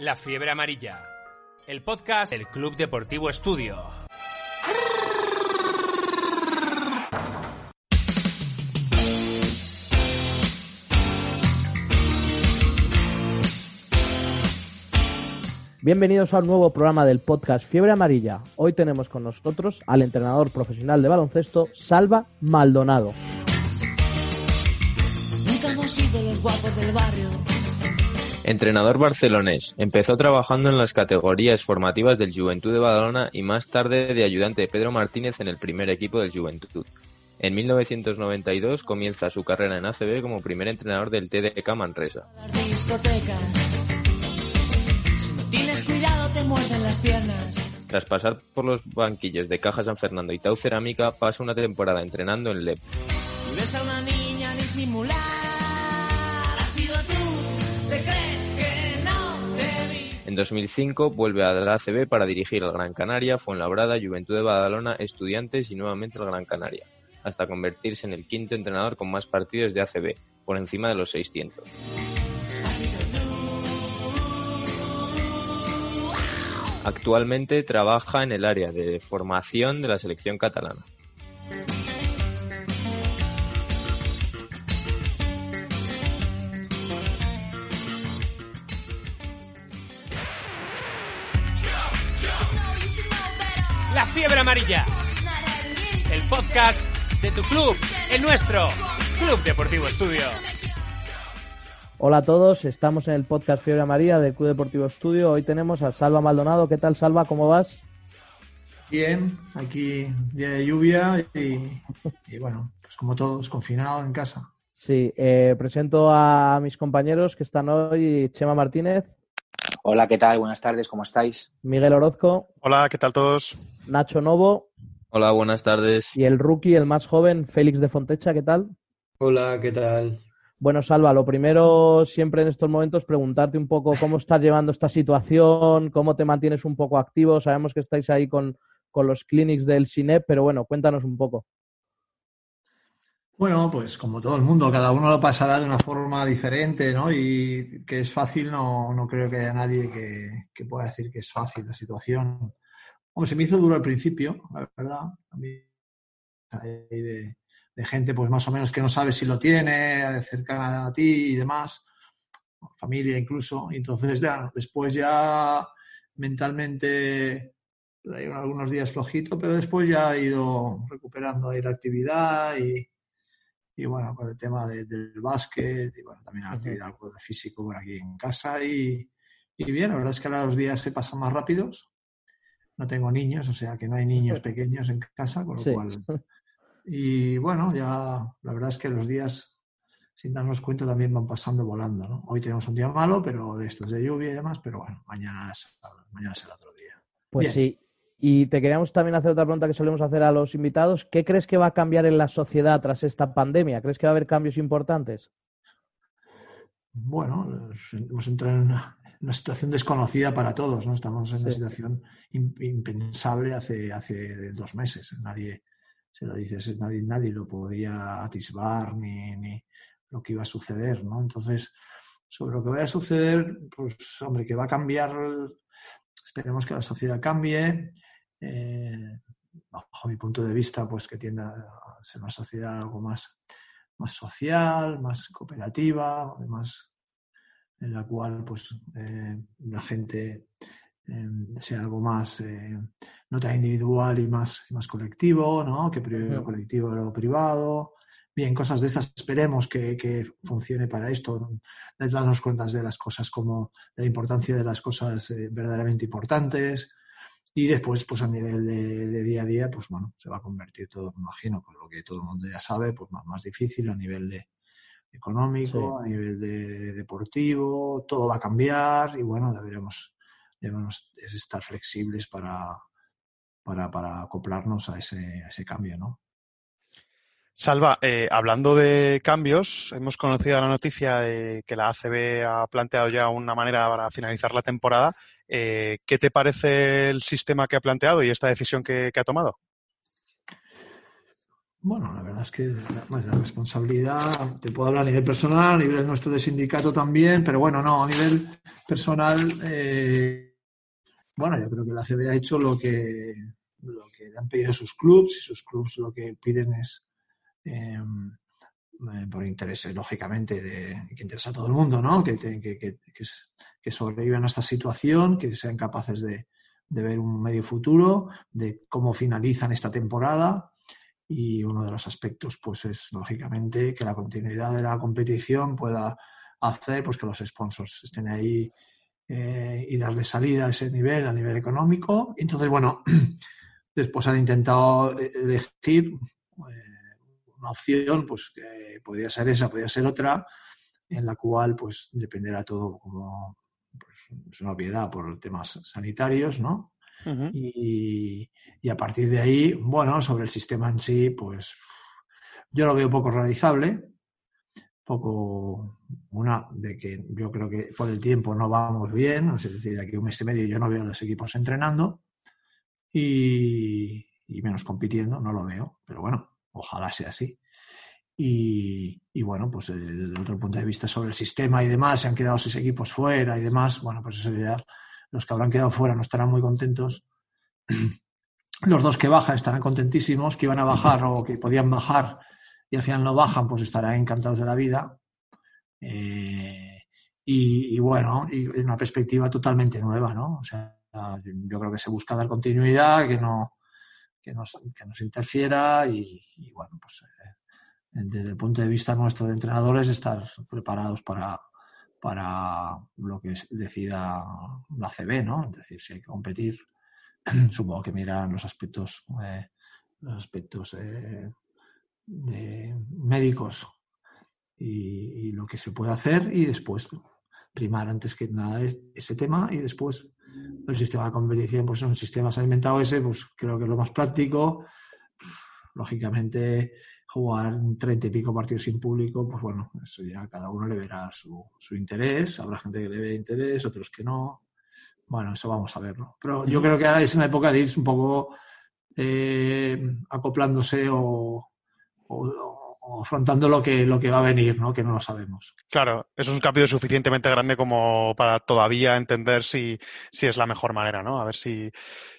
La Fiebre Amarilla, el podcast del Club Deportivo Estudio. Bienvenidos a un nuevo programa del podcast Fiebre Amarilla. Hoy tenemos con nosotros al entrenador profesional de baloncesto, Salva Maldonado. Nunca hemos sido los guapos del barrio. Entrenador barcelonés, empezó trabajando en las categorías formativas del Juventud de Badalona y más tarde de ayudante de Pedro Martínez en el primer equipo del Juventud. En 1992 comienza su carrera en ACB como primer entrenador del TDK Manresa. Tras pasar por los banquillos de Caja San Fernando y Tau Cerámica, pasa una temporada entrenando en LEP. En 2005 vuelve a la ACB para dirigir al Gran Canaria, Fuenlabrada, Juventud de Badalona, Estudiantes y nuevamente al Gran Canaria, hasta convertirse en el quinto entrenador con más partidos de ACB, por encima de los 600. Actualmente trabaja en el área de formación de la selección catalana. Fiebre Amarilla, el podcast de tu club, el nuestro, Club Deportivo Estudio. Hola a todos, estamos en el podcast Fiebre Amarilla del Club Deportivo Estudio. Hoy tenemos a Salva Maldonado. ¿Qué tal, Salva? ¿Cómo vas? Bien, aquí día de lluvia y, y bueno, pues como todos, confinado en casa. Sí, eh, presento a mis compañeros que están hoy, Chema Martínez, Hola, ¿qué tal? Buenas tardes, ¿cómo estáis? Miguel Orozco, Hola, ¿qué tal todos? Nacho Novo Hola, buenas tardes. y el rookie, el más joven, Félix de Fontecha. ¿Qué tal? Hola, ¿qué tal? Bueno, Salva, lo primero siempre en estos momentos preguntarte un poco cómo estás llevando esta situación, cómo te mantienes un poco activo. Sabemos que estáis ahí con, con los clinics del CINEP, pero bueno, cuéntanos un poco. Bueno, pues como todo el mundo, cada uno lo pasará de una forma diferente, ¿no? Y que es fácil, no, no creo que haya nadie que, pueda decir que es fácil la situación. Hombre, se me hizo duro al principio, la verdad. A mí, de, de gente, pues más o menos que no sabe si lo tiene, cercana a ti y demás, familia incluso. Entonces, después ya mentalmente hay algunos días flojito, pero después ya he ido recuperando ahí la actividad y, y bueno, con el tema de- del básquet y bueno, también la actividad algo de físico por aquí en casa y, y bien, la verdad es que ahora los días se pasan más rápidos. No tengo niños, o sea que no hay niños pequeños en casa, con lo Sí. cual... Y bueno, ya la verdad es que los días, sin darnos cuenta, también van pasando volando, ¿no? Hoy tenemos un día malo, pero de estos de lluvia y demás, pero bueno, mañana, es- mañana será otro día. Pues Bien. sí. Y te queríamos también hacer otra pregunta que solemos hacer a los invitados. ¿Qué crees que va a cambiar en la sociedad tras esta pandemia? ¿Crees que va a haber cambios importantes? Bueno, hemos entrado en una, una situación desconocida para todos, ¿no? Estamos en una situación im- impensable hace, hace dos meses. Nadie, se lo dices, nadie, nadie lo podía atisbar ni, ni lo que iba a suceder, ¿no? Entonces, sobre lo que vaya a suceder, pues, hombre, que va a cambiar, esperemos que la sociedad cambie. Eh, bajo mi punto de vista, pues que tienda a ser una sociedad algo más más social, más cooperativa, más en la cual pues eh, la gente eh, sea algo más no tan individual y más, más colectivo, ¿no? Que prive lo colectivo de lo privado. Bien, cosas de estas esperemos que, que funcione para esto, darnos cuenta de las cosas como de la importancia de las cosas verdaderamente importantes. Y después, pues a nivel de, de día a día, pues bueno, se va a convertir todo, me imagino, por lo que todo el mundo ya sabe, pues más, más difícil a nivel de económico, a nivel de deportivo, todo va a cambiar y bueno, deberemos, debemos estar flexibles para, para, para acoplarnos a ese, a ese cambio, ¿no? Salva, eh, hablando de cambios, hemos conocido la noticia de que la ACB ha planteado ya una manera para finalizar la temporada. Eh, ¿Qué te parece el sistema que ha planteado y esta decisión que, ha tomado? Bueno, la verdad es que bueno, la responsabilidad, te puedo hablar a nivel personal, a nivel nuestro de sindicato también, pero bueno, no, a nivel personal, eh, bueno, yo creo que la CB ha hecho lo que, lo que le han pedido sus clubs y sus clubs lo que piden es, eh, eh, por intereses, lógicamente, de, que interesa a todo el mundo, ¿no? Que, que, que, que, sobrevivan a esta situación, que sean capaces de, de ver un medio futuro, de cómo finalizan esta temporada y uno de los aspectos pues es lógicamente que la continuidad de la competición pueda hacer pues que los sponsors estén ahí eh, y darle salida a ese nivel, a nivel económico. Entonces, bueno, después han intentado elegir eh, una opción pues que podría ser esa, podría ser otra, en la cual pues dependerá todo como pues, es una obviedad por temas sanitarios, ¿no? Y, y a partir de ahí, bueno, sobre el sistema en sí, pues yo lo veo poco realizable, poco una de que yo creo que por el tiempo no vamos bien, es decir, de aquí a un mes y medio yo no veo a los equipos entrenando y, y menos compitiendo, no lo veo, pero bueno, ojalá sea así. Y, bueno, pues desde otro punto de vista sobre el sistema y demás, se han quedado seis equipos fuera y demás, bueno, pues eso ya, los que habrán quedado fuera no estarán muy contentos. Los dos que bajan estarán contentísimos, que iban a bajar o que podían bajar y al final no bajan, pues estarán encantados de la vida. Eh, y, y, bueno, y una perspectiva totalmente nueva, ¿no? O sea, yo creo que se busca dar continuidad, que no, que nos, que nos interfiera y, bueno, pues eh, desde el punto de vista nuestro de entrenadores, estar preparados para, para lo que decida la CB, ¿no? Es decir, si hay que competir, supongo que miran los aspectos, eh, los aspectos eh, de médicos y, lo que se puede hacer y después primar antes que nada ese tema y después el sistema de competición, pues son sistemas alimentados ese, pues creo que es lo más práctico. Lógicamente, jugar 30 y pico partidos sin público, pues bueno, eso ya cada uno le verá su, su, interés. Habrá gente que le ve interés, otros que no. Bueno, eso vamos a verlo. Pero yo creo que ahora es una época de irse un poco eh, acoplándose o, o, afrontando lo que, lo que va a venir, ¿no? Que no lo sabemos. Claro, es un cambio suficientemente grande como para todavía entender si, si es la mejor manera, ¿no? A ver si,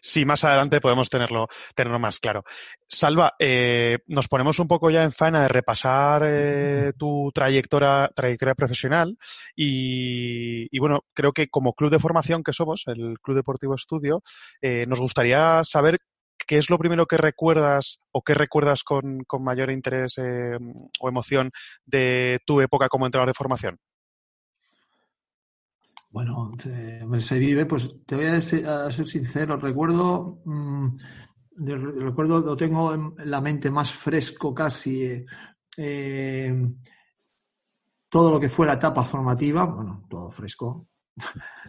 si más adelante podemos tenerlo, tenerlo más claro. Salva, eh, nos ponemos un poco ya en faena de repasar eh, tu trayectoria, trayectoria profesional y, y, bueno, creo que como club de formación que somos, el Club Deportivo Estudio, eh, nos gustaría saber ¿qué es lo primero que recuerdas o qué recuerdas con, mayor interés eh, o emoción de tu época como entrenador de formación? Bueno, se vive, pues te voy a ser, sincero, recuerdo, mmm, recuerdo, lo tengo en la mente más fresco casi, eh, todo lo que fue la etapa formativa, bueno, todo fresco,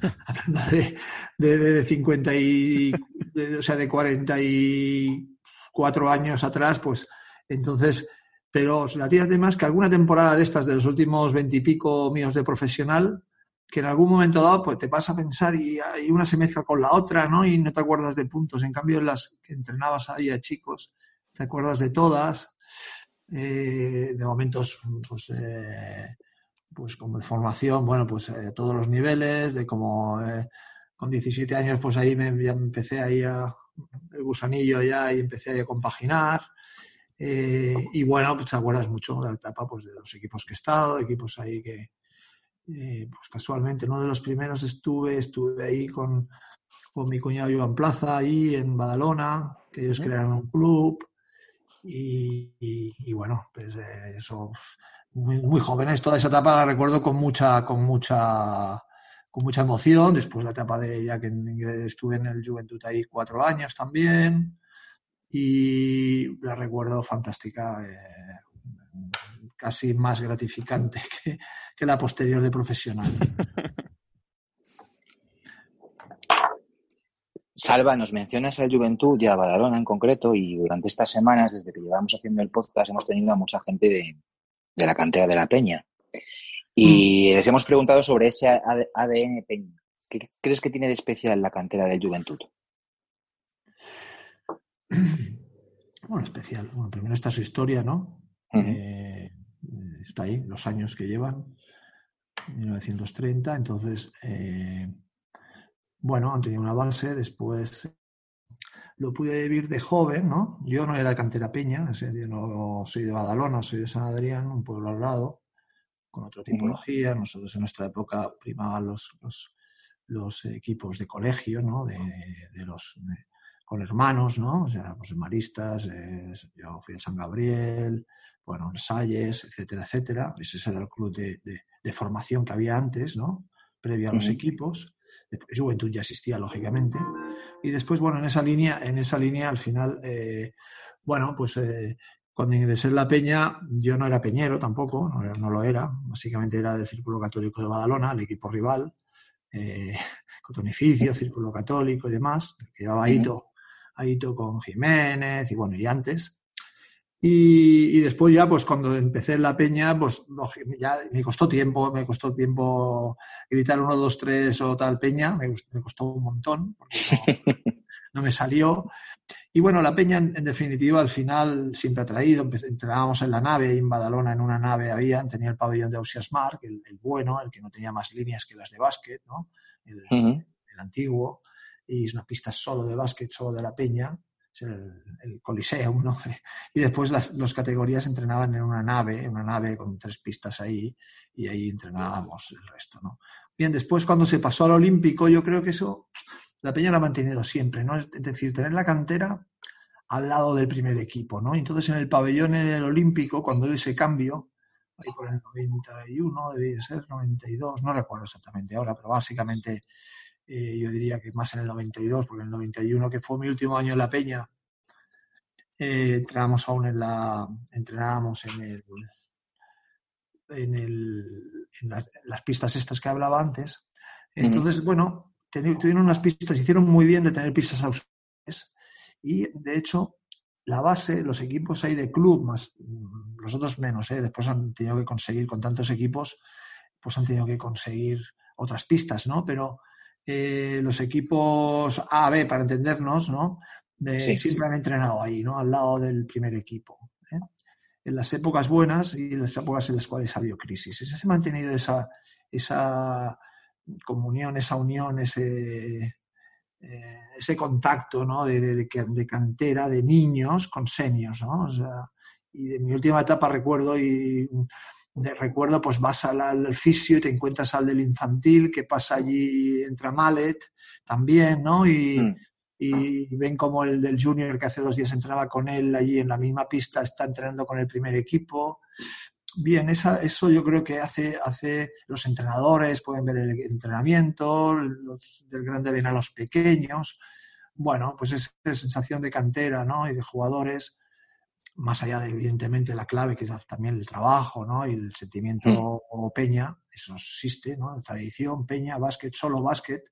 de, de, de 50 y, de, o sea, de 44 años atrás, pues entonces, pero la tía más que alguna temporada de estas de los últimos 20 y pico míos de profesional, que en algún momento dado pues te vas a pensar y, y, una se mezcla con la otra, ¿no? Y no te acuerdas de puntos. En cambio, en las que entrenabas ahí a chicos, te acuerdas de todas, eh, de momentos, pues, eh, pues como de formación, bueno, pues eh, todos los niveles, de como eh, con 17 años, pues ahí me, ya empecé ahí a el gusanillo ya y empecé a compaginar. Eh, y bueno, pues te acuerdas mucho de la etapa pues, de los equipos que he estado, equipos ahí que, eh, pues casualmente, uno de los primeros estuve, estuve ahí con, con mi cuñado Joan Plaza, ahí en Badalona, que ellos crearon un club. Y, y, y bueno, pues eso muy, jóvenes, toda esa etapa la recuerdo con mucha, con mucha, con mucha emoción. Después la etapa de ya que estuve en el Juventud ahí cuatro años también. Y la recuerdo fantástica, eh, casi más gratificante que, la posterior de profesional. Salva, nos mencionas al Juventud y a Badalona en concreto, y durante estas semanas, desde que llevamos haciendo el podcast, hemos tenido a mucha gente de, de la cantera de la Peña. Y mm. les hemos preguntado sobre ese ADN Peña. ¿Qué crees que tiene de especial la cantera del Juventud? bueno, especial. Bueno, primero está su historia, ¿no? Ujú. Eh, está ahí, los años que llevan, 1930. Entonces, eh, bueno, han tenido una base. Después lo pude vivir de joven, ¿no? Yo no era de cantera peña, o sea, yo no soy de Badalona, soy de San Adrián, un pueblo al lado, con otra tipología. Nosotros en nuestra época primaban los, los, los equipos de colegio, ¿no? De, de los de- con hermanos, ¿no? O sea, pues maristas, eh, yo fui al San Gabriel, bueno, el Salles, etcétera, etcétera. Ese era el club de, de- formación que había antes, ¿no? Previo a los equipos. Juventud ya existía, lógicamente. Y después, bueno, en esa línea, en esa línea, al final, eh, bueno, pues eh, cuando ingresé en la Peña, yo no era peñero tampoco, no, no lo era. Básicamente era del Círculo Católico de Badalona, el equipo rival, eh, Cotonificio, Círculo Católico y demás, que llevaba a Ujú. Hito, a Hito con Jiménez y bueno, y antes. Y, y después ya, pues cuando empecé en la peña, pues ya me costó tiempo, me costó tiempo gritar uno, dos, tres o tal peña, me, costó un montón, porque no, no me salió. Y bueno, la peña en, en definitiva al final siempre ha traído, entrábamos en la nave, en Badalona en una nave había, tenía el pabellón de Ausias Mark, el, el bueno, el que no tenía más líneas que las de básquet, ¿no? El, el antiguo, y es una pista solo de básquet, solo de la peña, el, el Coliseum, ¿no? Y después las, las categorías entrenaban en una nave, en una nave con tres pistas ahí, y ahí entrenábamos el resto, ¿no? Bien, después cuando se pasó al Olímpico, yo creo que eso la peña lo ha mantenido siempre, ¿no? Es decir, tener la cantera al lado del primer equipo, ¿no? Entonces en el pabellón en el Olímpico, cuando hubo ese cambio, ahí por el 91, debía ser 92, no recuerdo exactamente ahora, pero básicamente eh, yo diría que más en el 92, porque en el 91, que fue mi último año en la Peña, eh, entrenábamos aún en la, entrenábamos en el, en, el, en las, las pistas estas que hablaba antes. Entonces, bueno, teni- tuvieron unas pistas, hicieron muy bien de tener pistas auxiliares y de hecho la base, los equipos ahí de club, más mm, los otros menos, ¿eh? después han tenido que conseguir con tantos equipos, pues han tenido que conseguir otras pistas, ¿no? Pero eh, los equipos A, B, para entendernos, ¿no? De- Sí. siempre han entrenado ahí, ¿no? Al lado del primer equipo. ¿eh? En las épocas buenas y en las épocas en las cuales ha habido crisis. Se ha mantenido esa, esa comunión, esa unión, ese, eh, ese contacto ¿no? de, de- de cantera, de niños con senios. ¿no? O sea, y de mi última etapa recuerdo y recuerdo pues vas al, al fisio y te encuentras al del infantil que pasa allí entra Mallet también, ¿no? Y, Mm. y ven como el del junior que hace dos días entrenaba con él allí en la misma pista está entrenando con el primer equipo. Bien, esa, eso yo creo que hace, hace los entrenadores, pueden ver el entrenamiento, los del grande ven a los pequeños. Bueno, pues esa sensación de cantera ¿no? y de jugadores, más allá de evidentemente la clave, que es también el trabajo ¿no? y el sentimiento Mm. o peña, eso existe, ¿no? tradición, peña, básquet, solo básquet,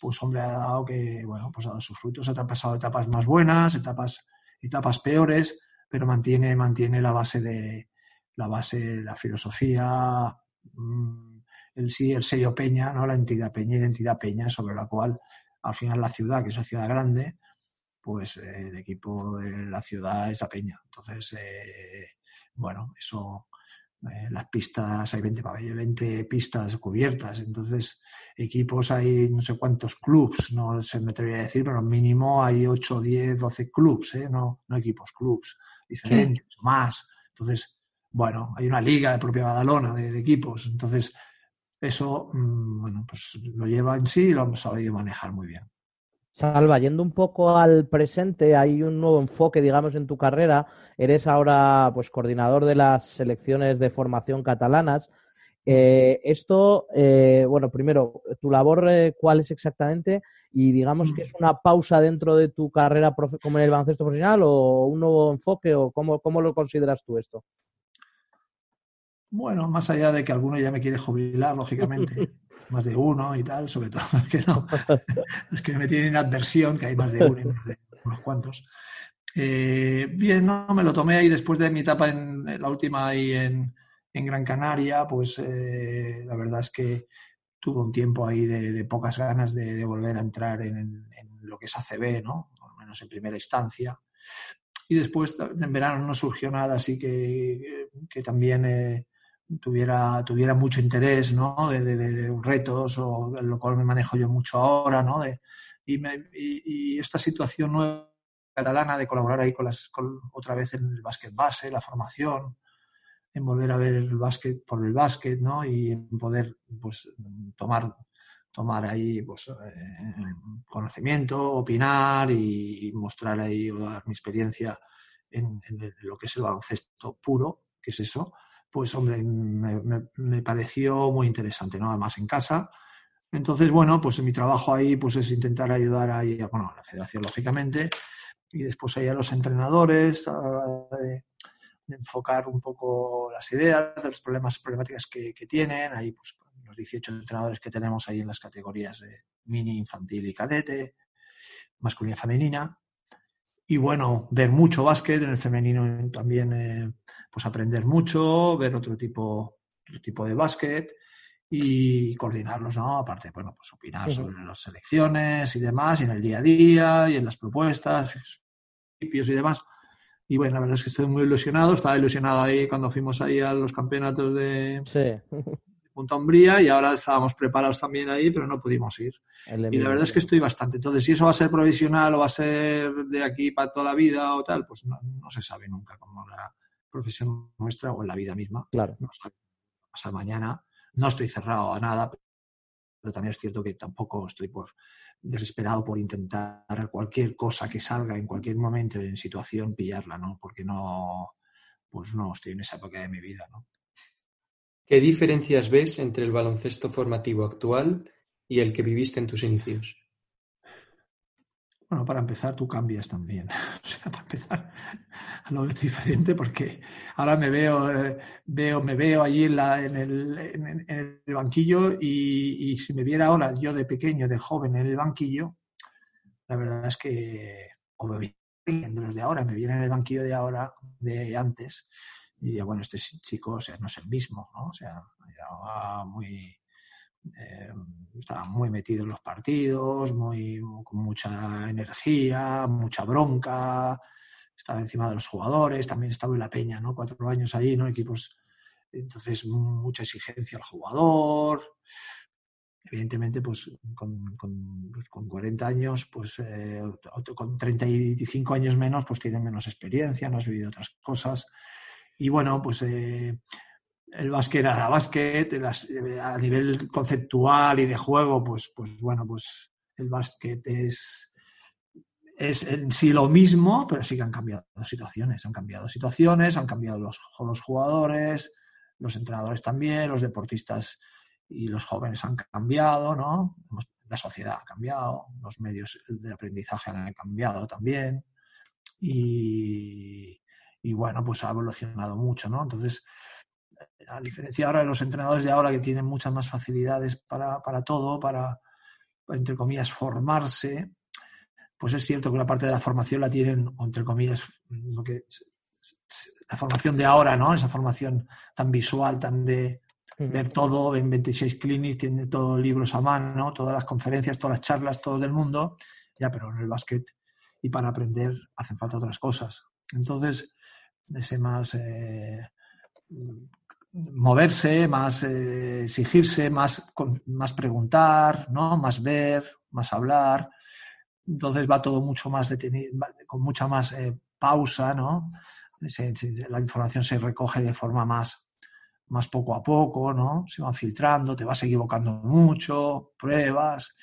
pues hombre, ha dado que, bueno, pues ha dado sus frutos, ha pasado etapas más buenas, etapas, etapas peores, pero mantiene, mantiene la base de la base, la filosofía, mm, el sí, el sello Peña, ¿no? La entidad Peña, identidad Peña, sobre la cual al final la ciudad, que es una ciudad grande, pues eh, el equipo de la ciudad es la Peña. Entonces, eh, bueno, eso eh, las pistas, hay 20, hay 20 pistas cubiertas, entonces equipos hay no sé cuántos clubs, no se me atrevería a decir, pero mínimo hay 8, 10, 12 clubs, ¿eh? no, no equipos, clubs diferentes, más. Entonces, bueno, hay una liga de propia Badalona de, de equipos, entonces eso, mm, bueno, pues lo lleva en sí y lo hemos sabido manejar muy bien. Salva, yendo un poco al presente, hay un nuevo enfoque, digamos, en tu carrera. Eres ahora, pues, coordinador de las selecciones de formación catalanas. Eh, esto, eh, bueno, primero, tu labor, eh, ¿cuál es exactamente? Y digamos que es una pausa dentro de tu carrera como en el baloncesto profesional o un nuevo enfoque o cómo, cómo lo consideras tú esto? Bueno, más allá de que alguno ya me quiere jubilar, lógicamente, más de uno y tal, sobre todo es que no, es que me tienen adversión, que hay más de uno y más de unos cuantos. Eh, bien, no, me lo tomé ahí después de mi etapa en, en la última ahí en, en Gran Canaria, pues eh, la verdad es que tuve un tiempo ahí de, de pocas ganas de, de volver a entrar en, en lo que es ACB, ¿no? Al menos en primera instancia. Y después en verano no surgió nada así que, que también eh, tuviera, tuviera mucho interés, ¿no? De, de- de retos, o lo cual me manejo yo mucho ahora, ¿no? De, y, me- y- esta situación nueva catalana de colaborar ahí con las, con- otra vez en el básquet base, la formación, en volver a ver el básquet por el básquet, ¿no? Y en poder, pues, tomar, tomar ahí, pues, eh, conocimiento, opinar y mostrar ahí o dar mi experiencia en, en lo que es el baloncesto puro, que es eso, pues, hombre, me, me- pareció muy interesante, ¿no? Además en casa. Entonces, bueno, pues mi trabajo ahí, pues, es intentar ayudar ahí, bueno, a la federación, lógicamente, y después ahí a los entrenadores, a la hora de, de enfocar un poco las ideas de los problemas, problemáticas que, que tienen. Ahí, pues, los 18 entrenadores que tenemos ahí en las categorías de mini, infantil y cadete, masculina y femenina. Y bueno, ver mucho básquet en el femenino también, eh, pues aprender mucho, ver otro tipo, otro tipo de básquet y coordinarlos, ¿no? Aparte, bueno, pues opinar sobre las selecciones y demás, y en el día a día, y en las propuestas, principios y demás. Y bueno, la verdad es que estoy muy ilusionado. Estaba ilusionado ahí cuando fuimos ahí a los campeonatos de Sí. Punta Umbría y ahora estábamos preparados también ahí, pero no pudimos ir. Y la verdad es que estoy bastante. Entonces, si eso va a ser provisional o va a ser de aquí para toda la vida o tal, pues no, no se sabe nunca como la profesión nuestra o en la vida misma. Claro. No mañana. No estoy cerrado a nada, pero también es cierto que tampoco estoy por desesperado por intentar cualquier cosa que salga en cualquier momento en situación pillarla, ¿no? Porque no, pues no estoy en esa época de mi vida, ¿no? ¿Qué diferencias ves entre el baloncesto formativo actual y el que viviste en tus inicios? Bueno, para empezar, tú cambias también. O sea, para empezar, lo veo diferente porque ahora me veo, eh, veo, me veo allí en, la- en el, en- el banquillo y, y si me viera ahora yo de pequeño, de joven en el banquillo, la verdad es que, o me vi- de los de ahora, me viene en el banquillo de ahora, de antes, y bueno, este chico, o no es el mismo, ¿no? O sea, era muy, eh, estaba muy metido en los partidos, muy, con mucha energía, mucha bronca, estaba encima de los jugadores, también estaba en la peña, ¿no? Cuatro años allí, ¿no? Equipos, entonces mucha exigencia al jugador. Evidentemente, pues con, con, pues, con 40 años, pues eh, con 35 años menos, pues tienen menos experiencia, no has vivido otras cosas. Y bueno, pues eh, el básquet era básquet, a nivel conceptual y de juego, pues, pues bueno, pues el básquet es, es en sí lo mismo, pero sí que han cambiado situaciones, han cambiado situaciones, han cambiado los, los jugadores, los entrenadores también, los deportistas y los jóvenes han cambiado, ¿no? La sociedad ha cambiado, los medios de aprendizaje han cambiado también y, y bueno, pues ha evolucionado mucho, ¿no? Entonces, a diferencia ahora de los entrenadores de ahora que tienen muchas más facilidades para, para todo, para, entre comillas, formarse, pues es cierto que la parte de la formación la tienen, entre comillas, lo que, la formación de ahora, ¿no? Esa formación tan visual, tan de ver todo, en 26 clinics, tiene todos libros a mano, todas las conferencias, todas las charlas, todo del mundo, ya, pero en el básquet y para aprender hacen falta otras cosas. Entonces, ese más eh, moverse, más eh, exigirse, más, más preguntar, ¿no? más ver, más hablar. Entonces va todo mucho más detenido, con mucha más eh, pausa, ¿no? La información se recoge de forma más, más poco a poco, ¿no? Se van filtrando, te vas equivocando mucho, pruebas.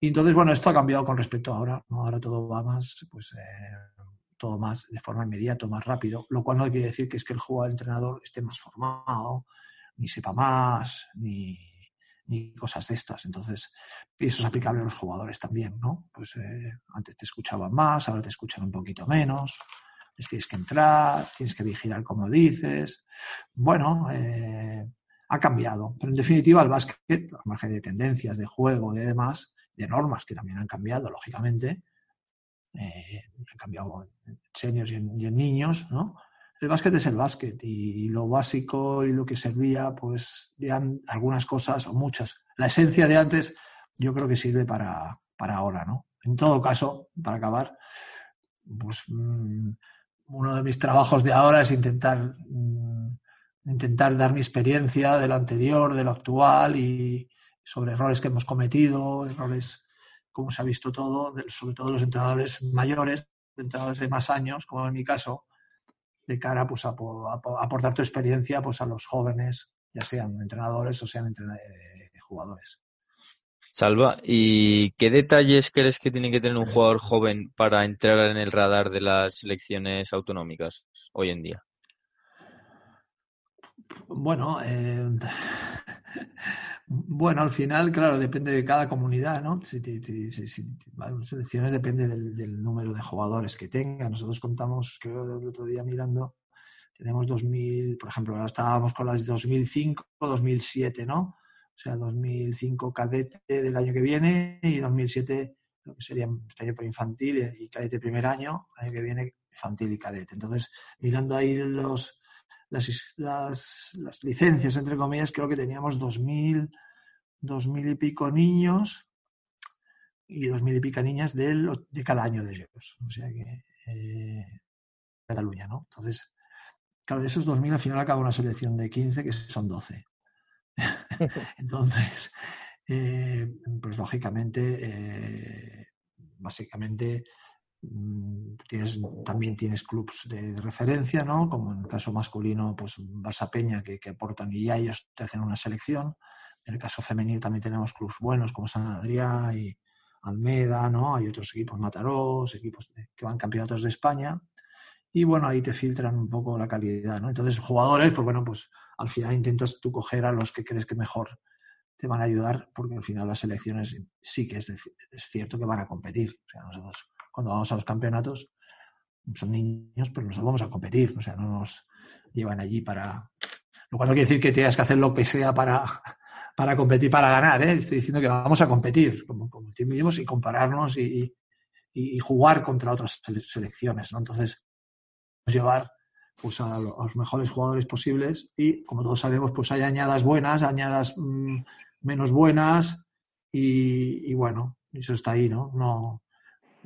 Y entonces, bueno, esto ha cambiado con respecto a ahora, ¿no? Ahora todo va más, pues, eh, todo más de forma inmediata, más rápido, lo cual no quiere decir que es que el jugador, el entrenador esté más formado, ni sepa más, ni, ni cosas de estas. Entonces, eso es aplicable a los jugadores también, ¿no? Pues eh, antes te escuchaban más, ahora te escuchan un poquito menos, tienes que entrar, tienes que vigilar como dices. Bueno, eh, ha cambiado, pero en definitiva el básquet, al margen de tendencias, de juego, de demás, de normas que también han cambiado, lógicamente, eh, en y en, niños, ¿no? El básquet es el básquet y lo básico y lo que servía, pues, an- algunas cosas o muchas. La esencia de antes, yo creo que sirve para, para ahora, ¿no? En todo caso, para acabar, pues mm, uno de mis trabajos de ahora es intentar, mm, intentar dar mi experiencia de lo anterior, de lo actual y sobre errores que hemos cometido, errores, como se ha visto todo, sobre todo los entrenadores mayores, entrenadores de más años, como en mi caso, de cara pues, a, po- a po- a aportar tu experiencia pues, a los jóvenes, ya sean entrenadores o sean eh, jugadores. Salva, ¿y qué detalles crees que tiene que tener un jugador joven para entrar en el radar de las selecciones autonómicas hoy en día? Bueno, eh, bueno, al final, claro, depende de cada comunidad, ¿no? Si, si- si- si- bueno, selecciones depende del, del número de jugadores que tenga. Nosotros contamos, creo, el otro día mirando, tenemos 2000, por ejemplo, ahora estábamos con las 2005, 2007, ¿no? O sea, 2005 cadete del año que viene y 2007 lo que sería este año por infantil y cadete primer año, año que viene infantil y cadete. Entonces, mirando ahí los, las, las, las licencias, entre comillas, creo que teníamos 2.000, 2.000 y pico niños y 2.000 y pico niñas del, de cada año de ellos. O sea que eh, Cataluña, ¿no? Entonces, claro, de esos 2.000 al final acaba una selección de 15 que son 12. Entonces, eh, pues lógicamente, eh, básicamente tienes, también tienes clubs de, referencia, ¿no? Como en el caso masculino, pues Barça Peña, que, que aportan y ya ellos te hacen una selección. En el caso femenino también tenemos clubs buenos como San Adrià y Almeda, ¿no? Hay otros equipos, Matarós, equipos que van campeonatos de España. Y bueno, ahí te filtran un poco la calidad, ¿no? Entonces, jugadores, pues bueno, pues al final intentas tú coger a los que crees que mejor te van a ayudar, porque al final las selecciones sí que es, es cierto que van a competir. O sea, nosotros cuando vamos a los campeonatos son niños, pero nos vamos a competir. O sea, no nos llevan allí para... Lo cual no quiere decir que tengas que hacer lo que sea para, para competir, para ganar. ¿eh? Estoy diciendo que vamos a competir, como competimos y compararnos y, y, y jugar contra otras sele- selecciones. ¿no? Entonces, llevar pues a, lo- a los mejores jugadores posibles y como todos sabemos pues hay añadas buenas, añadas mm, menos buenas y, y bueno, eso está ahí, ¿no? No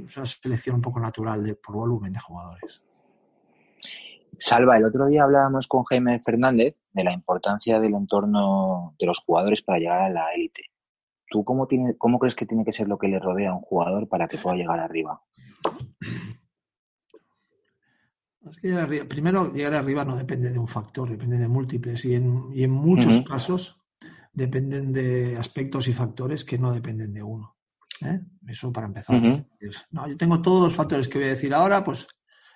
es una selección un poco natural de, por volumen de jugadores. Salva, el otro día hablábamos con Jaime Fernández de la importancia del entorno de los jugadores para llegar a la élite. ¿Tú cómo, tiene, cómo crees que tiene que ser lo que le rodea a un jugador para que pueda llegar arriba? Es que llegar arriba- primero, llegar arriba no depende de un factor, depende de múltiples y en, y en muchos casos dependen de aspectos y factores que no dependen de uno. ¿Eh? Eso para empezar. No, yo tengo todos los factores que voy a decir ahora, pues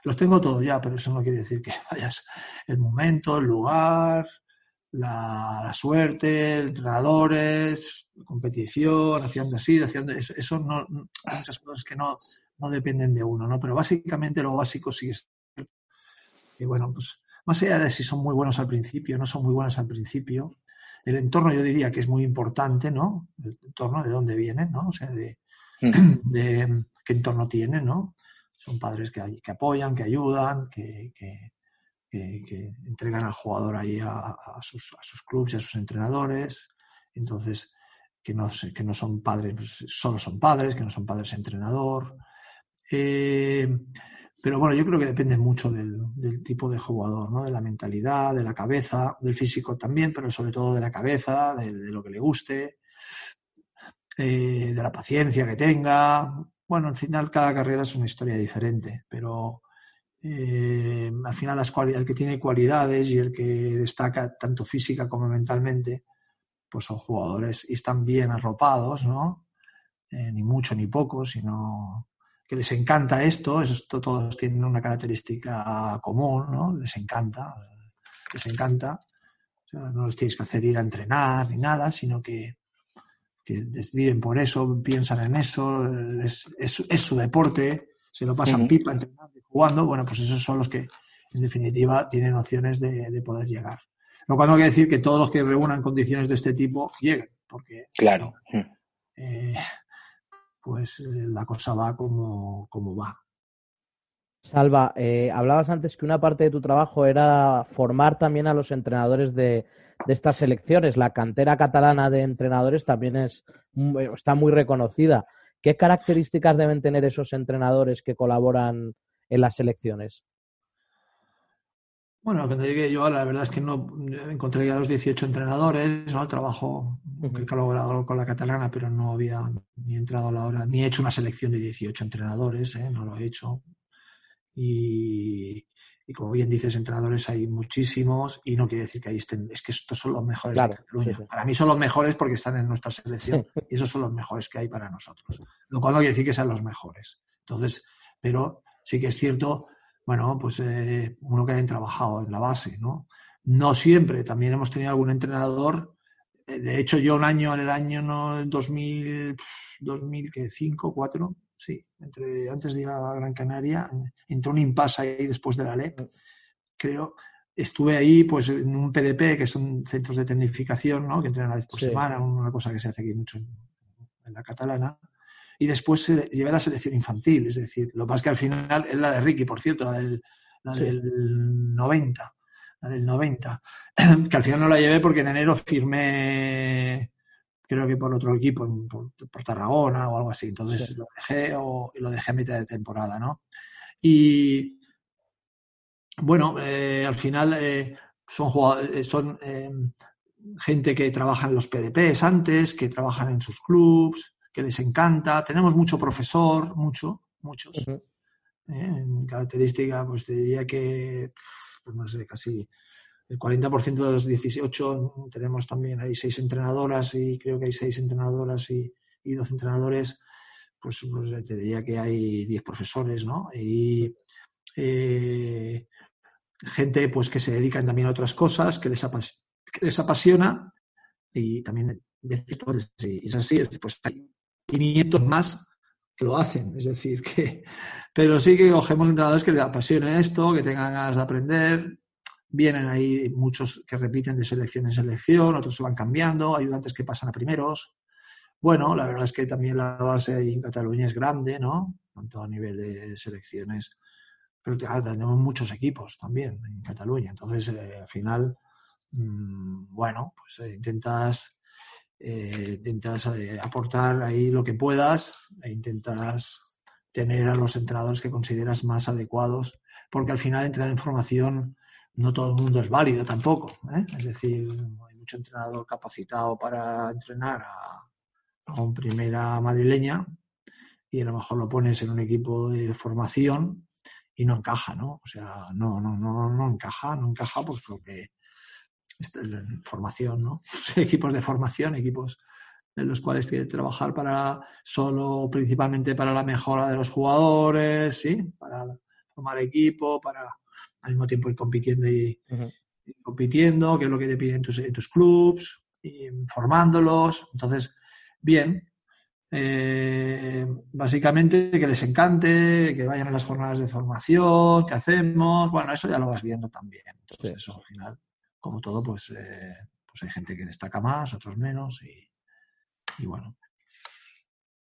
los tengo todos ya, pero eso no quiere decir que vayas el momento, el lugar, la, la suerte, entrenadores, competición, haciendo así, haciendo eso, eso no, hay muchas cosas que no, no dependen de uno, ¿no? Pero básicamente lo básico sí es que bueno, pues más allá de si son muy buenos al principio, no son muy buenos al principio, el entorno yo diría que es muy importante, ¿no? El entorno de dónde vienen, ¿no? O sea, de, de qué entorno tienen, ¿no? Son padres que, que apoyan, que ayudan, que, que- entregan al jugador ahí a, a sus, a sus clubes y a sus entrenadores. Entonces, que no, que no son padres, pues, solo son padres, que no son padres entrenador. Eh, pero bueno, yo creo que depende mucho del, tipo de jugador, ¿no? De la mentalidad, de la cabeza, del físico también, pero sobre todo de la cabeza, de, lo que le guste, eh, de la paciencia que tenga. Bueno, al final cada carrera es una historia diferente, pero eh, al final las el que tiene cualidades y el que destaca tanto física como mentalmente, pues son jugadores y están bien arropados, ¿no? Eh, ni mucho ni poco, sino que les encanta esto, esto, todos tienen una característica común, ¿no? Les encanta, les encanta. O sea, no les tienes que hacer ir a entrenar ni nada, sino que, que les viven por eso, piensan en eso, es, es, es su deporte, se lo pasan pipa entrenando y jugando. Bueno, pues esos son los que, en definitiva, tienen opciones de, de poder llegar. Lo cual no quiere decir que todos los que reúnan condiciones de este tipo lleguen, porque Claro. eh, pues eh, la cosa va como, como va. Salva, eh, hablabas antes que una parte de tu trabajo era formar también a los entrenadores de, de estas selecciones. La cantera catalana de entrenadores también es, muy- está muy reconocida. ¿Qué características deben tener esos entrenadores que colaboran en las selecciones? Bueno, cuando llegué yo, la verdad es que no encontré a los 18 entrenadores, ¿no? El trabajo que he colaborado con la catalana, pero no había ni entrado a la hora, ni he hecho una selección de 18 entrenadores, ¿eh? no lo he hecho. Y, y como bien dices, entrenadores hay muchísimos y no quiere decir que ahí estén, es que estos son los mejores Claro, de Cataluña. sí, sí. Para mí son los mejores porque están en nuestra selección y esos son los mejores que hay para nosotros. Lo cual no quiere decir que sean los mejores. Entonces, pero sí que es cierto, bueno, pues eh, uno que hayan trabajado en la base, ¿no? No siempre, también hemos tenido algún entrenador. eh, De hecho, yo un año, en el año no, 2000, 2005, 4, sí, entre, antes de ir a Gran Canaria, entró un impasse ahí después de la LEP, creo. Estuve ahí pues en un PDP, que son centros de tecnificación, ¿no? que entrenan una vez por Sí. semana, una cosa que se hace aquí mucho en, en la catalana. Y después eh, llevé la selección infantil, es decir, lo es que al final es la de Ricky, por cierto, la del, la Sí. del 90, la del 90, que al final no la llevé porque en enero firmé, creo que por otro equipo, por, por Tarragona o algo así, entonces Sí. lo dejé o lo dejé a mitad de temporada, ¿no? Y bueno, eh, al final eh, son, jugado- eh, son gente que trabaja en los PDPs antes, que trabajan en sus clubs, que les encanta. Tenemos mucho profesor, mucho, muchos. ¿eh? En característica, pues te diría que, pues no sé, casi el 40% de los 18 tenemos también, hay seis entrenadoras y creo que hay seis entrenadoras y, y 12 entrenadores, pues, pues, te diría que hay 10 profesores, ¿no? Y eh, gente pues que se dedican también a otras cosas, que les, apas- que les apasiona y también decir, pues, si es así, pues hay 500 más lo hacen, es decir, que pero sí que cogemos entrenadores que les apasione esto, que tengan ganas de aprender, vienen ahí muchos que repiten de selección en selección, otros se van cambiando, ayudantes que pasan a primeros. Bueno, la verdad es que también la base en Cataluña es grande, ¿no? Tanto a nivel de selecciones, pero tenemos muchos equipos también en Cataluña. Entonces, eh, al final, mm, bueno, pues eh, intentas, eh, intentas eh, aportar ahí lo que puedas e intentas tener a los entrenadores que consideras más adecuados, porque al final entrenar en formación no todo el mundo es válido tampoco. ¿eh? Es decir, hay mucho entrenador capacitado para entrenar a, un primera madrileña y a lo mejor lo pones en un equipo de formación y no encaja, ¿no? O sea, no, no, no, no encaja, no encaja pues porque formación, ¿no? equipos de formación, equipos en los cuales tiene que trabajar para solo, principalmente para la mejora de los jugadores, ¿sí? Para formar equipo, para al mismo tiempo ir compitiendo y, compitiendo, que es lo que te piden tus, en tus clubs, y formándolos. Entonces, bien. Eh, básicamente que les encante, que vayan a las jornadas de formación, que hacemos. Bueno, eso ya lo vas viendo también. Entonces, Sí. eso al final, como todo, pues, eh, pues hay gente que destaca más, otros menos, y, y bueno.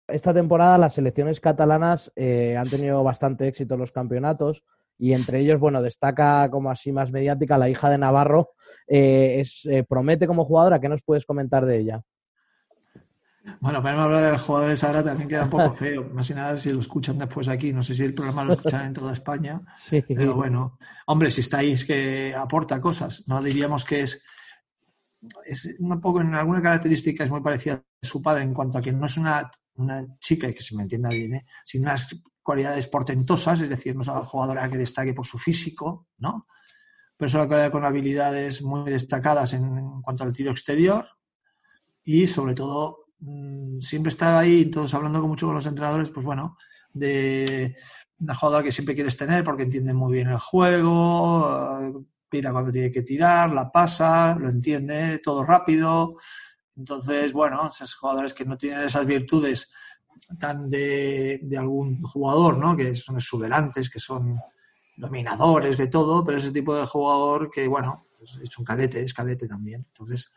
Esta temporada las selecciones catalanas eh, han tenido bastante éxito en los campeonatos y entre ellos, bueno, destaca como así más mediática la hija de Navarro. eh, es, promete como jugadora, ¿qué nos puedes comentar de ella? Bueno, para no hablar de los jugadores ahora también queda un poco feo. Más que nada si lo escuchan después aquí. No sé si el programa lo escuchan en toda España. Sí, Pero bueno, hombre, si estáis que aporta cosas, no diríamos que es, es un poco en alguna característica es muy parecida a su padre en cuanto a que no es una, una chica, que se me entienda bien, ¿eh? sin unas cualidades portentosas, es decir, no es una jugadora que destaque por su físico, ¿no? Pero es una jugadora con habilidades muy destacadas en, en cuanto al tiro exterior y sobre todo mm, siempre está ahí, todos hablando mucho con los entrenadores, pues bueno, de una jugadora que siempre quieres tener porque entiende muy bien el juego, eh, tira cuando tiene que tirar, la pasa, lo entiende, todo rápido. Entonces, bueno, esos jugadores que no tienen esas virtudes tan de, de algún jugador, ¿no? Que son exuberantes, que son dominadores de todo, pero ese tipo de jugador que, bueno, es un cadete, es cadete también. Entonces,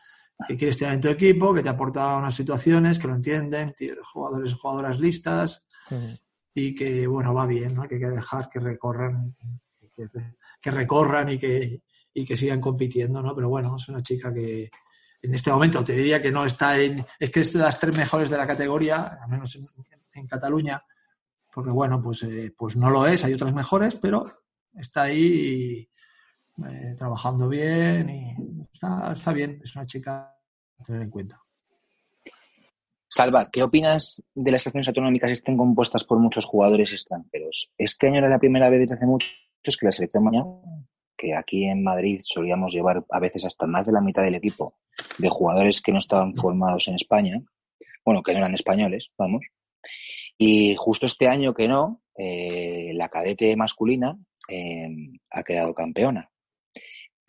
que quieres tener en tu equipo, que te aporta unas situaciones, que lo entienden, jugadores y jugadoras listas y que, bueno, va bien, ¿no? Que hay que dejar que recorran, que, que recorran y que, y que sigan compitiendo, ¿no? Pero bueno, es una chica que en este momento te diría que no está en, es que es de las tres mejores de la categoría, al menos en, en Cataluña, porque bueno, pues, eh, pues no lo es, hay otras mejores, pero está ahí y, eh, trabajando bien y está, está bien, es una chica a tener en cuenta. Salva, ¿qué opinas de las selecciones autonómicas estén compuestas por muchos jugadores extranjeros? Este año era la primera vez desde hace mucho que la selección mañana, que aquí en Madrid solíamos llevar a veces hasta más de la mitad del equipo de jugadores que no estaban formados en España, bueno, que no eran españoles, vamos. Y justo este año que no, eh, la cadete masculina eh, ha quedado campeona.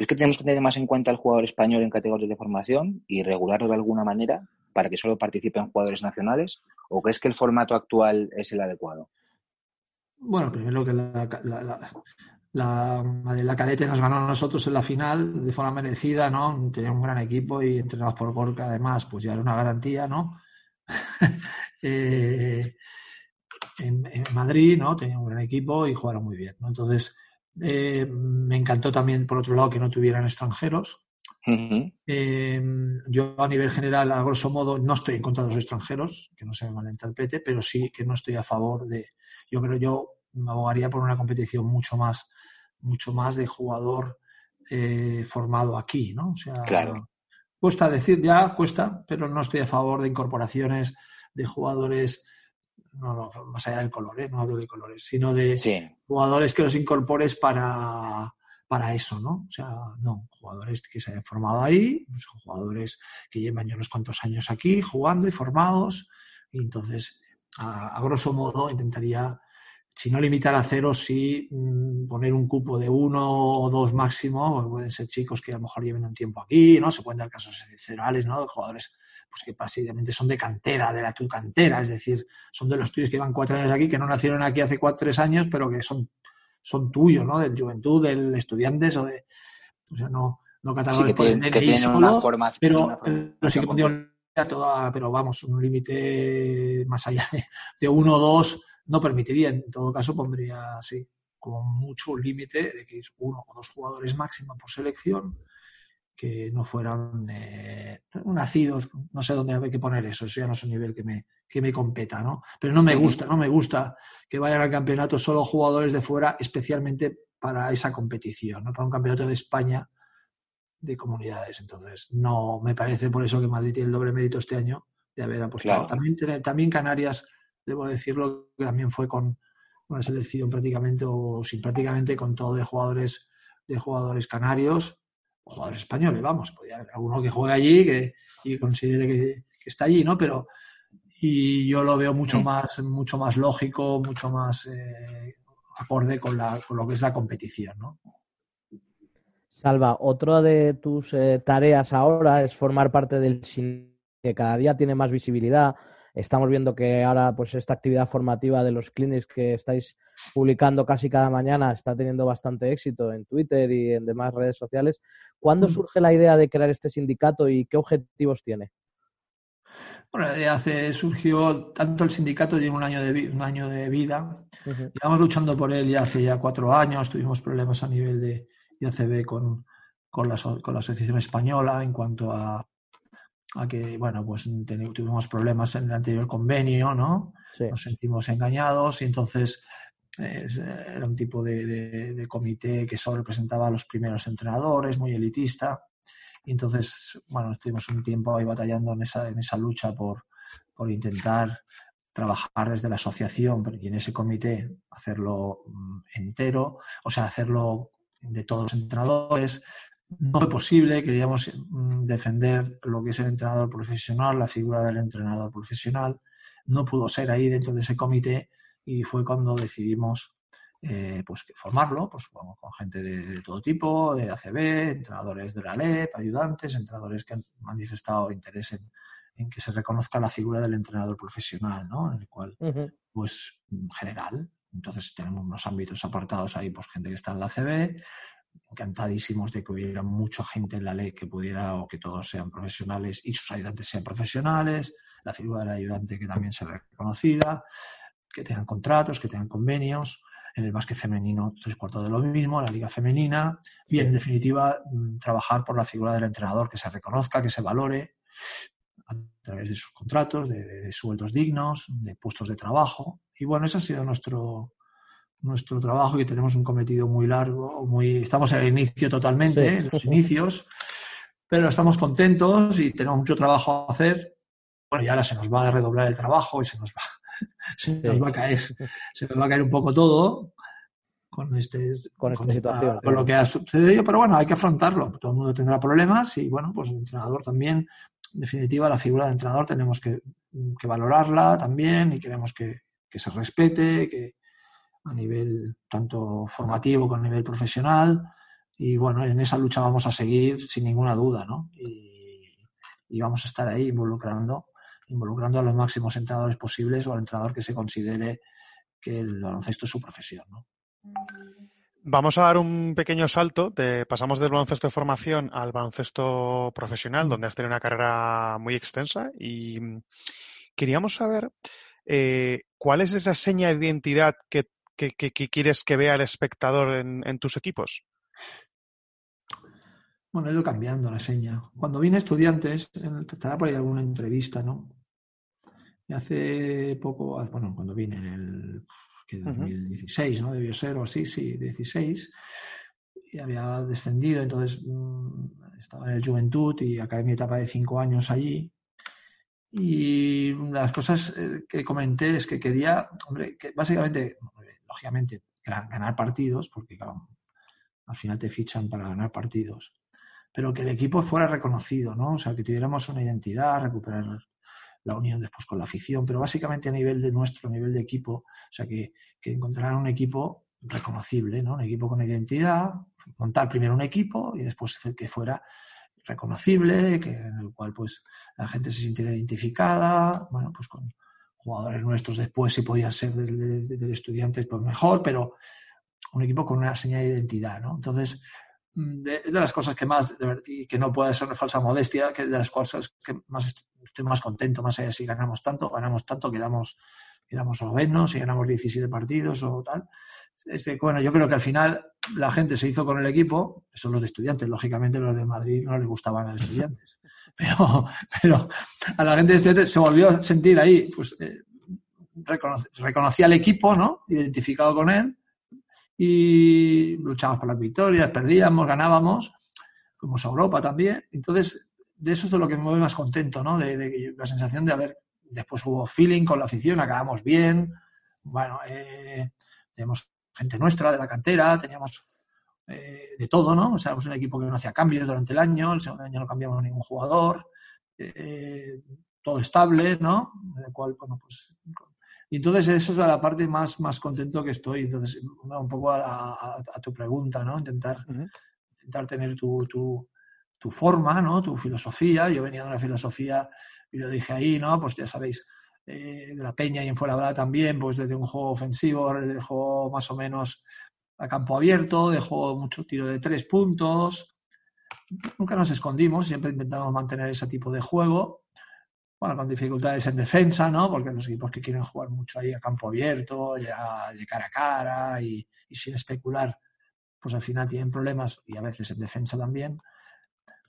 ¿Crees que tenemos que tener más en cuenta al jugador español en categorías de formación y regularlo de alguna manera para que solo participen jugadores nacionales? ¿O crees que el formato actual es el adecuado? Bueno, primero que la, la, la, la, la cadete nos ganó a nosotros en la final de forma merecida, ¿no? Tenía un gran equipo y entrenados por Gorka, además, pues ya era una garantía, ¿no? eh, en, en, Madrid, ¿no? Tenía un gran equipo y jugaron muy bien, ¿no? Entonces, eh, me encantó también, por otro lado, que no tuvieran extranjeros. Uh -huh. eh, yo, a nivel general, a grosso modo, no estoy en contra de los extranjeros, que no se me malinterprete, pero sí que no estoy a favor de. Yo creo yo me abogaría por una competición mucho más, mucho más de jugador eh, formado aquí, ¿no? O sea, claro. cuesta decir ya, cuesta, pero no estoy a favor de incorporaciones de jugadores no, no, más allá del color, ¿eh? no hablo de colores, sino de sí. jugadores que los incorpores para, para eso, ¿no? O sea, no, jugadores que se hayan formado ahí, son jugadores que llevan ya unos cuantos años aquí jugando y formados, y entonces, a, a grosso modo, intentaría, si no limitar a cero, sí mmm, poner un cupo de uno o dos máximo, pueden ser chicos que a lo mejor lleven un tiempo aquí, ¿no? Se pueden dar casos excepcionales, ¿no? De jugadores pues que básicamente son de cantera, de la tu cantera, es decir, son de los tuyos que llevan cuatro años aquí, que no nacieron aquí hace cuatro, tres años, pero que son, son tuyos, ¿no? Del juventud, del estudiantes o de. O sea, no, no sí, que, tienen, que tienen solo, una forma. Pero, una pero sí que pondría toda, pero vamos, un límite más allá de, de, uno o dos no permitiría. En todo caso, pondría así, como mucho un límite de que es uno o dos jugadores máximo por selección que no fueran eh, nacidos, no sé dónde hay que poner eso, eso ya no es un nivel que me, que me competa, ¿no? Pero no me gusta, no me gusta que vayan al campeonato solo jugadores de fuera, especialmente para esa competición, ¿no? Para un campeonato de España de comunidades. Entonces, no me parece por eso que Madrid tiene el doble mérito este año de haber apostado. Claro. También, también Canarias, debo decirlo, que también fue con una selección prácticamente o sin prácticamente con todo de jugadores de jugadores canarios jugadores españoles, vamos, podría haber alguno que juegue allí que, y considere que, que, está allí, ¿no? Pero y yo lo veo mucho más, mucho más lógico, mucho más eh, acorde con, la, con lo que es la competición, ¿no? Salva, otra de tus eh, tareas ahora es formar parte del cine que cada día tiene más visibilidad. Estamos viendo que ahora, pues, esta actividad formativa de los clinics que estáis publicando casi cada mañana está teniendo bastante éxito en Twitter y en demás redes sociales. ¿Cuándo surge la idea de crear este sindicato y qué objetivos tiene? Bueno, hace, surgió tanto el sindicato tiene un año de, un año de vida. Uh -huh. Llevamos luchando por él ya hace ya cuatro años. Tuvimos problemas a nivel de IACB con, con, la, con la Asociación Española en cuanto a, a que, bueno, pues tuvimos problemas en el anterior convenio, ¿no? Sí. Nos sentimos engañados y entonces es, era un tipo de, de, de, comité que solo representaba a los primeros entrenadores, muy elitista. Y entonces, bueno, estuvimos un tiempo ahí batallando en esa, en esa lucha por, por intentar trabajar desde la asociación y en ese comité hacerlo mm, entero, o sea, hacerlo de todos los entrenadores. No fue posible, queríamos mm, defender lo que es el entrenador profesional, la figura del entrenador profesional. No pudo ser ahí dentro de ese comité y fue cuando decidimos eh, pues formarlo pues, con, con gente de, de, todo tipo, de ACB, entrenadores de la LEP, ayudantes, entrenadores que han manifestado interés en, en que se reconozca la figura del entrenador profesional, ¿no? En el cual, uh -huh. pues, general. Entonces tenemos unos ámbitos apartados ahí, pues gente que está en la ACB, encantadísimos de que hubiera mucha gente en la ley que pudiera o que todos sean profesionales y sus ayudantes sean profesionales, la figura del ayudante que también sea reconocida, que tengan contratos, que tengan convenios, en el básquet femenino tres cuartos de lo mismo, la liga femenina, y en definitiva mm, trabajar por la figura del entrenador, que se reconozca, que se valore a través de sus contratos, de sueldos dignos, de puestos de trabajo. Y bueno, ese ha sido nuestro, nuestro trabajo y tenemos un cometido muy largo, muy, estamos el inicio totalmente, Sí. en los inicios, pero estamos contentos y tenemos mucho trabajo a hacer. Bueno, y ahora se nos va a redoblar el trabajo y se nos va, se Sí. nos va a caer, se nos va a caer un poco todo con este Con esta situación, con lo que ha sucedido, pero bueno, hay que afrontarlo. Todo el mundo tendrá problemas y bueno, pues el entrenador también, en definitiva, la figura de entrenador tenemos que, que valorarla también y queremos que, que se respete, que a nivel tanto formativo como a nivel profesional. Y bueno, en esa lucha vamos a seguir sin ninguna duda, ¿no? Y, vamos a estar ahí involucrando, involucrando a los máximos entrenadores posibles o al entrenador que se considere que el baloncesto es su profesión, ¿no? Vamos a dar un pequeño salto. De, pasamos del baloncesto de formación al baloncesto profesional, donde has tenido una carrera muy extensa. Y queríamos saber eh, cuál es esa seña de identidad que, que- que- que quieres que vea el espectador en, en tus equipos. Bueno, he ido cambiando la seña. Cuando vine estudiantes, estará por ahí alguna entrevista, ¿no? Y hace poco, ah, bueno, cuando vine en el que Ujú. 2016, ¿no? Debió ser o así, sí, 16. Y había descendido, entonces mm, estaba en el Juventud y acabé mi etapa de cinco años allí. Y las cosas eh, que comenté es que quería, hombre, que básicamente, lógicamente, gan- ganar partidos, porque claro, al final te fichan para ganar partidos pero que el equipo fuera reconocido, ¿no? O sea, que tuviéramos una identidad, recuperar la unión después con la afición, pero básicamente a nivel de nuestro a nivel de equipo, o sea, que, que encontraran un equipo reconocible, ¿no? Un equipo con identidad, montar primero un equipo y después que fuera reconocible, que, en el cual pues la gente se sintiera identificada, bueno, pues con jugadores nuestros después si podían ser del, del, estudiante pues mejor, pero un equipo con una señal de identidad, ¿no? Entonces, de, de, las cosas que más, y que no puede ser una falsa modestia, que de las cosas que más estoy más contento, más allá si ganamos tanto, ganamos tanto, quedamos, quedamos novenos, si ganamos 17 partidos o tal. Es que, bueno, yo creo que al final la gente se hizo con el equipo, son los de estudiantes, lógicamente los de Madrid no les gustaban a los estudiantes, pero, pero a la gente se volvió a sentir ahí, pues eh, reconocía al equipo, ¿no? Identificado con él, y luchamos por las victorias, perdíamos, ganábamos, fuimos a Europa también. Entonces, de eso es de lo que me voy más contento, ¿no? De la sensación de haber, después hubo feeling con la afición, acabamos bien, bueno, eh, tenemos gente nuestra de la cantera, teníamos eh, de todo, ¿no? O sea, éramos un equipo que no hacía cambios durante el año, el segundo año no cambiamos ningún jugador, eh, todo estable, ¿no? En el cual, bueno, pues y entonces eso es la parte más, más contento que estoy. Entonces, un poco a, a, a tu pregunta, ¿no? Intentar, uh -huh. intentar tener tu, tu, tu, forma, ¿no? Tu filosofía. Yo venía de una filosofía, y lo dije ahí, ¿no? Pues ya sabéis, eh, de la Peña y en Fuenlabrada también, pues desde un juego ofensivo, de juego más o menos a campo abierto, de juego mucho tiro de tres puntos. Nunca nos escondimos, siempre intentamos mantener ese tipo de juego bueno, con dificultades en defensa, ¿no? Porque los equipos que quieren jugar mucho ahí a campo abierto, ya de cara a cara y, y, sin especular, pues al final tienen problemas y a veces en defensa también.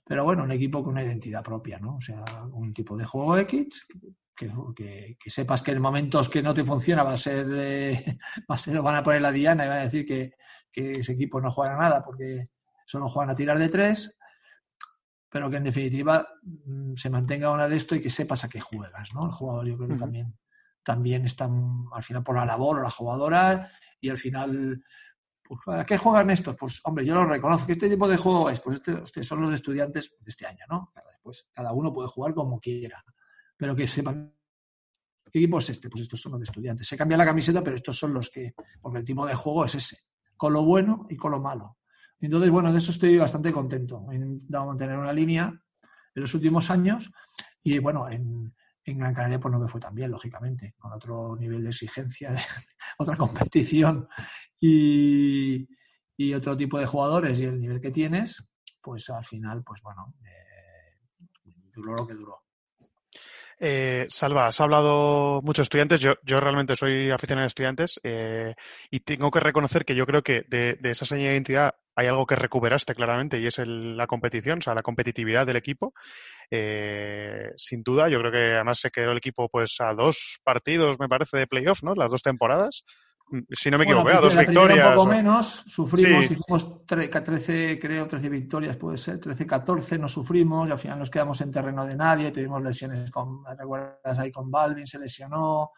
Pero bueno, un equipo con una identidad propia, ¿no? O sea, un tipo de juego X, que, que, que sepas que en momentos que no te funciona va a ser, eh, va a ser, van a poner la diana y van a decir que, que ese equipo no juega nada porque solo juegan a tirar de tres pero que en definitiva mm, se mantenga una de esto y que sepas a qué juegas, ¿no? El jugador yo creo que uh -huh. también, también está al final por la labor o la jugadora y al final, pues, ¿a qué juegan estos? Pues hombre, yo lo reconozco, que este tipo de juego es, pues este, son los estudiantes de este año, ¿no? Después cada uno puede jugar como quiera, pero que sepan ¿Qué equipo es este? Pues estos son los de estudiantes. Se cambia la camiseta, pero estos son los que, porque el tipo de juego es ese, con lo bueno y con lo malo. Entonces, bueno, de eso estoy bastante contento. He intentado mantener una línea en los últimos años y, bueno, en, Gran Canaria pues no me fue tan bien, lógicamente, con otro nivel de exigencia, otra competición y, y, otro tipo de jugadores y el nivel que tienes, pues al final, pues bueno, eh, duró lo que duró. Eh, Salva, has hablado muchos estudiantes. Yo, yo realmente soy aficionado a estudiantes eh, y tengo que reconocer que yo creo que de, de, esa señal de identidad hay algo que recuperaste claramente y es el, la competición, o sea, la competitividad del equipo. Eh, sin duda, yo creo que además se quedó el equipo pues a dos partidos, me parece, de playoff, ¿no? Las dos temporadas. Si no me equivoco, ¿eh? a dos la victorias. un poco o- menos, sufrimos, Sí. hicimos tre- 13, creo, 13 victorias, puede ser, 13, 14, no sufrimos y al final nos quedamos en terreno de nadie, tuvimos lesiones con, ¿me recuerdas ahí con Balvin, se lesionó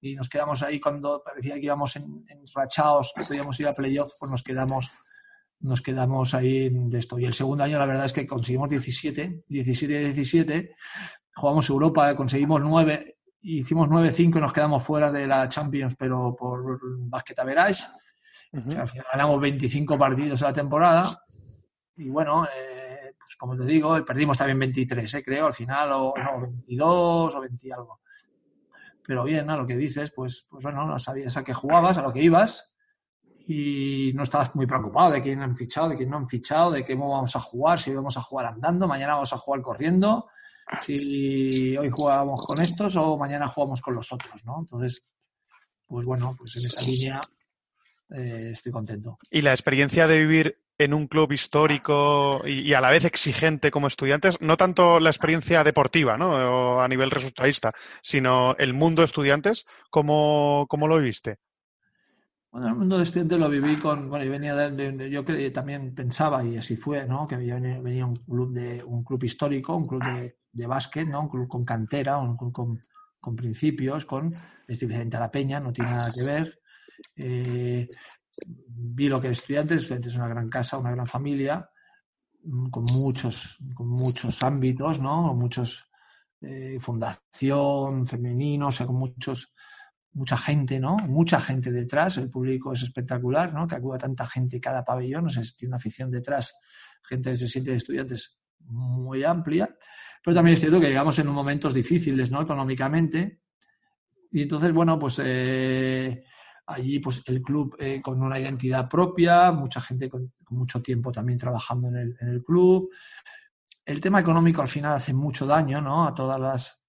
y nos quedamos ahí cuando parecía que íbamos en, enrachados, que podíamos ir a playoff, pues nos quedamos nos quedamos ahí de esto. Y el segundo año la verdad es que conseguimos 17, 17, 17, jugamos Europa, conseguimos 9, hicimos 9-5 y nos quedamos fuera de la Champions, pero por basket average. Ujú. O sea, al final ganamos 25 partidos a la temporada. Y bueno, eh, pues como te digo, perdimos también 23, eh, creo, al final, o no, 22 o 20 y algo. Pero bien, a lo que dices, pues, pues bueno, no sabías a qué jugabas, a lo que ibas, y no estabas muy preocupado de quién han fichado, de quién no han fichado, de cómo vamos a jugar, si vamos a jugar andando, mañana vamos a jugar corriendo, si hoy jugamos con estos o mañana jugamos con los otros, ¿no? Entonces, pues bueno, pues en esa línea eh, estoy contento. Y la experiencia de vivir en un club histórico y, y a la vez exigente como estudiantes, no tanto la experiencia deportiva, ¿no? O a nivel resultadista, sino el mundo estudiantes, ¿cómo, cómo lo viviste? Bueno, el mundo de estudiantes lo viví con, bueno, yo venía de, de- yo cre- también pensaba, y así fue, ¿no? Que venía, un club de, un club histórico, un club de, de básquet, ¿no? Un club con cantera, un club con, con principios, con, es diferente a la peña, no tiene nada que ver. Eh, vi lo que es estudiantes, estudiantes es una gran casa, una gran familia, mm, con muchos, con muchos ámbitos, ¿no? Muchos, eh, fundación, femenino, o sea, con muchos, mucha gente, ¿no? Mucha gente detrás, el público es espectacular, ¿no? Que acuda tanta gente cada pabellón, o sea, tiene una afición detrás, gente de 67 de estudiantes muy amplia, pero también es cierto que llegamos en momentos difíciles, ¿no? Económicamente, y entonces, bueno, pues eh, allí, pues el club eh, con una identidad propia, mucha gente con, con mucho tiempo también trabajando en el, en el club. El tema económico al final hace mucho daño, ¿no? A todas las...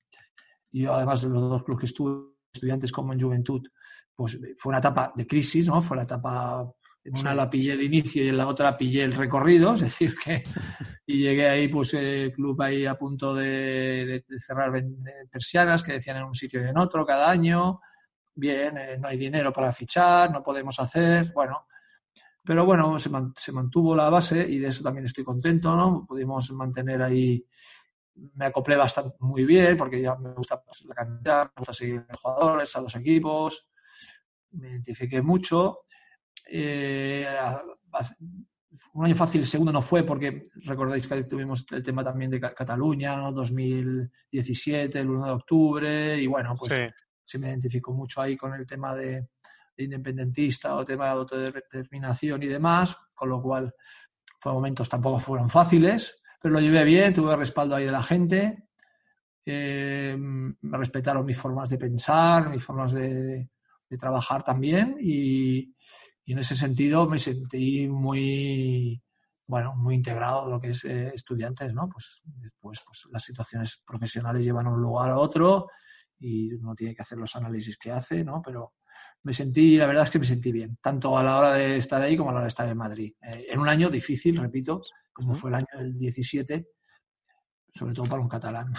Yo, además de los dos clubes que estuve, estudiantes como en Juventud, pues fue una etapa de crisis, ¿no? Fue la etapa, en una la pillé el inicio y en la otra pillé el recorrido, es decir, que y llegué ahí, pues el club ahí a punto de, cerrar de persianas que decían en un sitio y en otro cada año, bien, eh, no hay dinero para fichar, no podemos hacer, bueno, pero bueno, se mantuvo la base y de eso también estoy contento, ¿no? Pudimos mantener ahí, me acoplé bastante muy bien porque ya me gusta pues, la cantidad, me gusta seguir a los jugadores, a los equipos, me identifiqué mucho. Eh, un año fácil, el segundo no fue porque recordáis que tuvimos el tema también de Ca- Cataluña, ¿no? 2017, el 1 de octubre, y bueno, pues Sí. se me identificó mucho ahí con el tema de, de independentista o tema de autodeterminación y demás, con lo cual fue momentos tampoco fueron fáciles, pero lo llevé bien, tuve respaldo ahí de la gente, eh, me respetaron mis formas de pensar, mis formas de, de trabajar también y, y en ese sentido me sentí muy bueno muy integrado en lo que es eh, estudiantes no pues después pues las situaciones profesionales llevan a un lugar a otro y uno tiene que hacer los análisis que hace no pero me sentí la verdad es que me sentí bien tanto a la hora de estar ahí como a la hora de estar en Madrid. Eh, en un año difícil repito como fue el año del 17 sobre todo para un catalán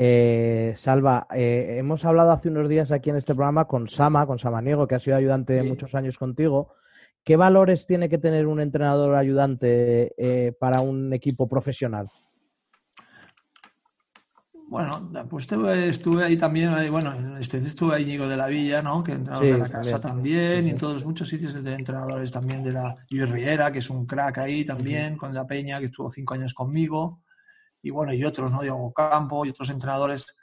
Eh, Salva, eh, hemos hablado hace unos días aquí en este programa con Sama, con Samaniego, que ha sido ayudante Sí. muchos años contigo. ¿Qué valores tiene que tener un entrenador ayudante eh, para un equipo profesional? Bueno, pues estuve, estuve ahí también, bueno, en este estuve ahí Íñigo de la Villa, ¿no? Que entrenador Sí, de la casa también. también, y en todos muchos sitios de entrenadores también de la Luis Riera, que es un crack ahí también, con la Peña, que estuvo cinco años conmigo, y bueno, y otros, ¿no? Diego Campo y otros entrenadores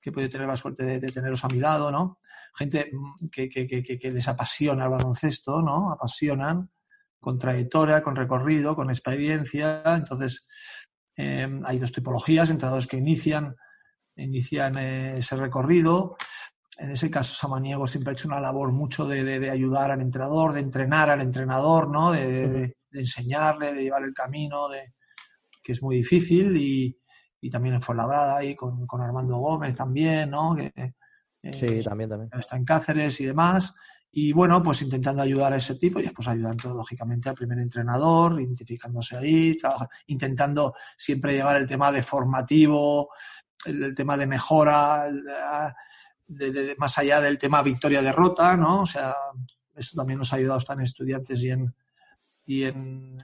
que he podido tener la suerte de, de teneros a mi lado, ¿no? Gente mm, que, que, que, que- que les apasiona el baloncesto, ¿no? Apasionan, con trayectoria, con recorrido, con experiencia, entonces eh, hay dos tipologías, entrenadores que inician, inician eh, ese recorrido. En ese caso, Samaniego siempre ha hecho una labor mucho de, de- de ayudar al entrenador, de entrenar al entrenador, ¿no? de, enseñarle, de llevar el camino, de, que es muy difícil. Y, y también en Fuenlabrada, ahí con, con Armando Gómez también, ¿no? que eh, Sí, también, también. está en Cáceres y demás. Y bueno, pues intentando ayudar a ese tipo y después ayudando lógicamente al primer entrenador, identificándose ahí, intentando siempre llevar el tema de formativo, el, el tema de mejora, el- a- de- de- más allá del tema victoria-derrota, ¿no? O sea, eso también nos ha ayudado a estar en estudiantes y en, y en,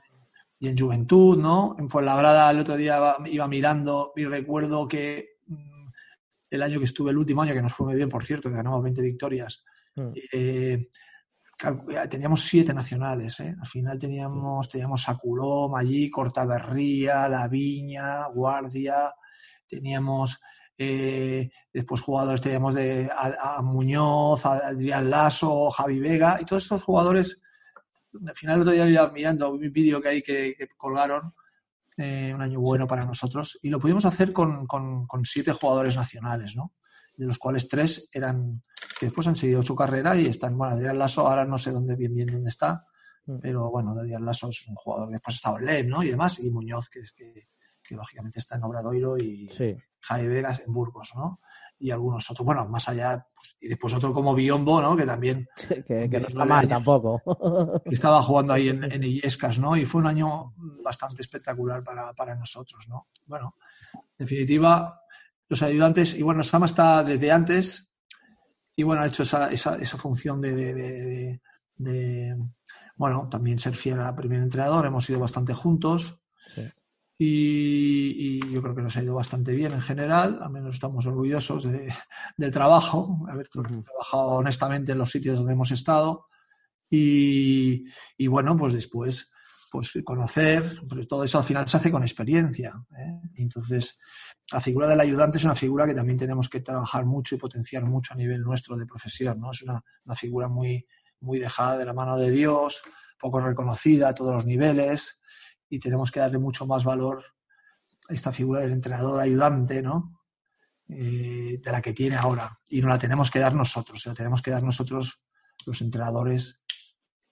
y en juventud, ¿no? En Fuenlabrada el otro día iba, mirando y recuerdo que mm, el año que estuve, el último año, que nos fue muy bien, por cierto, que ganamos 20 victorias, Mm. eh, cal- teníamos siete nacionales, ¿eh? Al final teníamos, teníamos a Culom allí, Cortaberría, La Viña, Guardia, teníamos eh, después jugadores, teníamos de, a, a Muñoz, a Adrián Lasso, Javi Vega, y todos estos jugadores, al final el otro día iba mirando un vídeo que hay que, que colgaron, eh, un año bueno para nosotros, y lo pudimos hacer con, con- con siete jugadores nacionales, ¿no? De los cuales tres eran que después han seguido su carrera y están, bueno, Adrián Lasso ahora no sé dónde bien bien dónde está, Mm. pero bueno, Adrián Lasso es un jugador, después ha estado en LEM, ¿no? Y demás, y Muñoz, que es que, que lógicamente está en Obradoiro y Sí, Jaime Vegas en Burgos, ¿no? Y algunos otros, bueno, más allá, pues, y después otro como Biombo, ¿no? Que también que, que no está 19 mal años. tampoco. estaba jugando ahí en, en Illescas, ¿no? Y fue un año bastante espectacular para, para nosotros, ¿no? Bueno, en definitiva, los ayudantes, y bueno, Sama está desde antes, y bueno, ha hecho esa, esa, esa función de, de- de- de- de, bueno, también ser fiel al primer entrenador, hemos ido bastante juntos. Y, y yo creo que nos ha ido bastante bien en general, al menos estamos orgullosos de- del trabajo, haber tra- trabajado honestamente en los sitios donde hemos estado y, y bueno, pues después pues conocer, pero todo eso al final se hace con experiencia. ¿eh? Entonces, la figura del ayudante es una figura que también tenemos que trabajar mucho y potenciar mucho a nivel nuestro de profesión, ¿no? Es una, una figura muy, muy dejada de la mano de Dios, poco reconocida a todos los niveles y tenemos que darle mucho más valor a esta figura del entrenador ayudante, ¿no? Eh, de la que tiene ahora. Y no la tenemos que dar nosotros, la tenemos que dar nosotros los entrenadores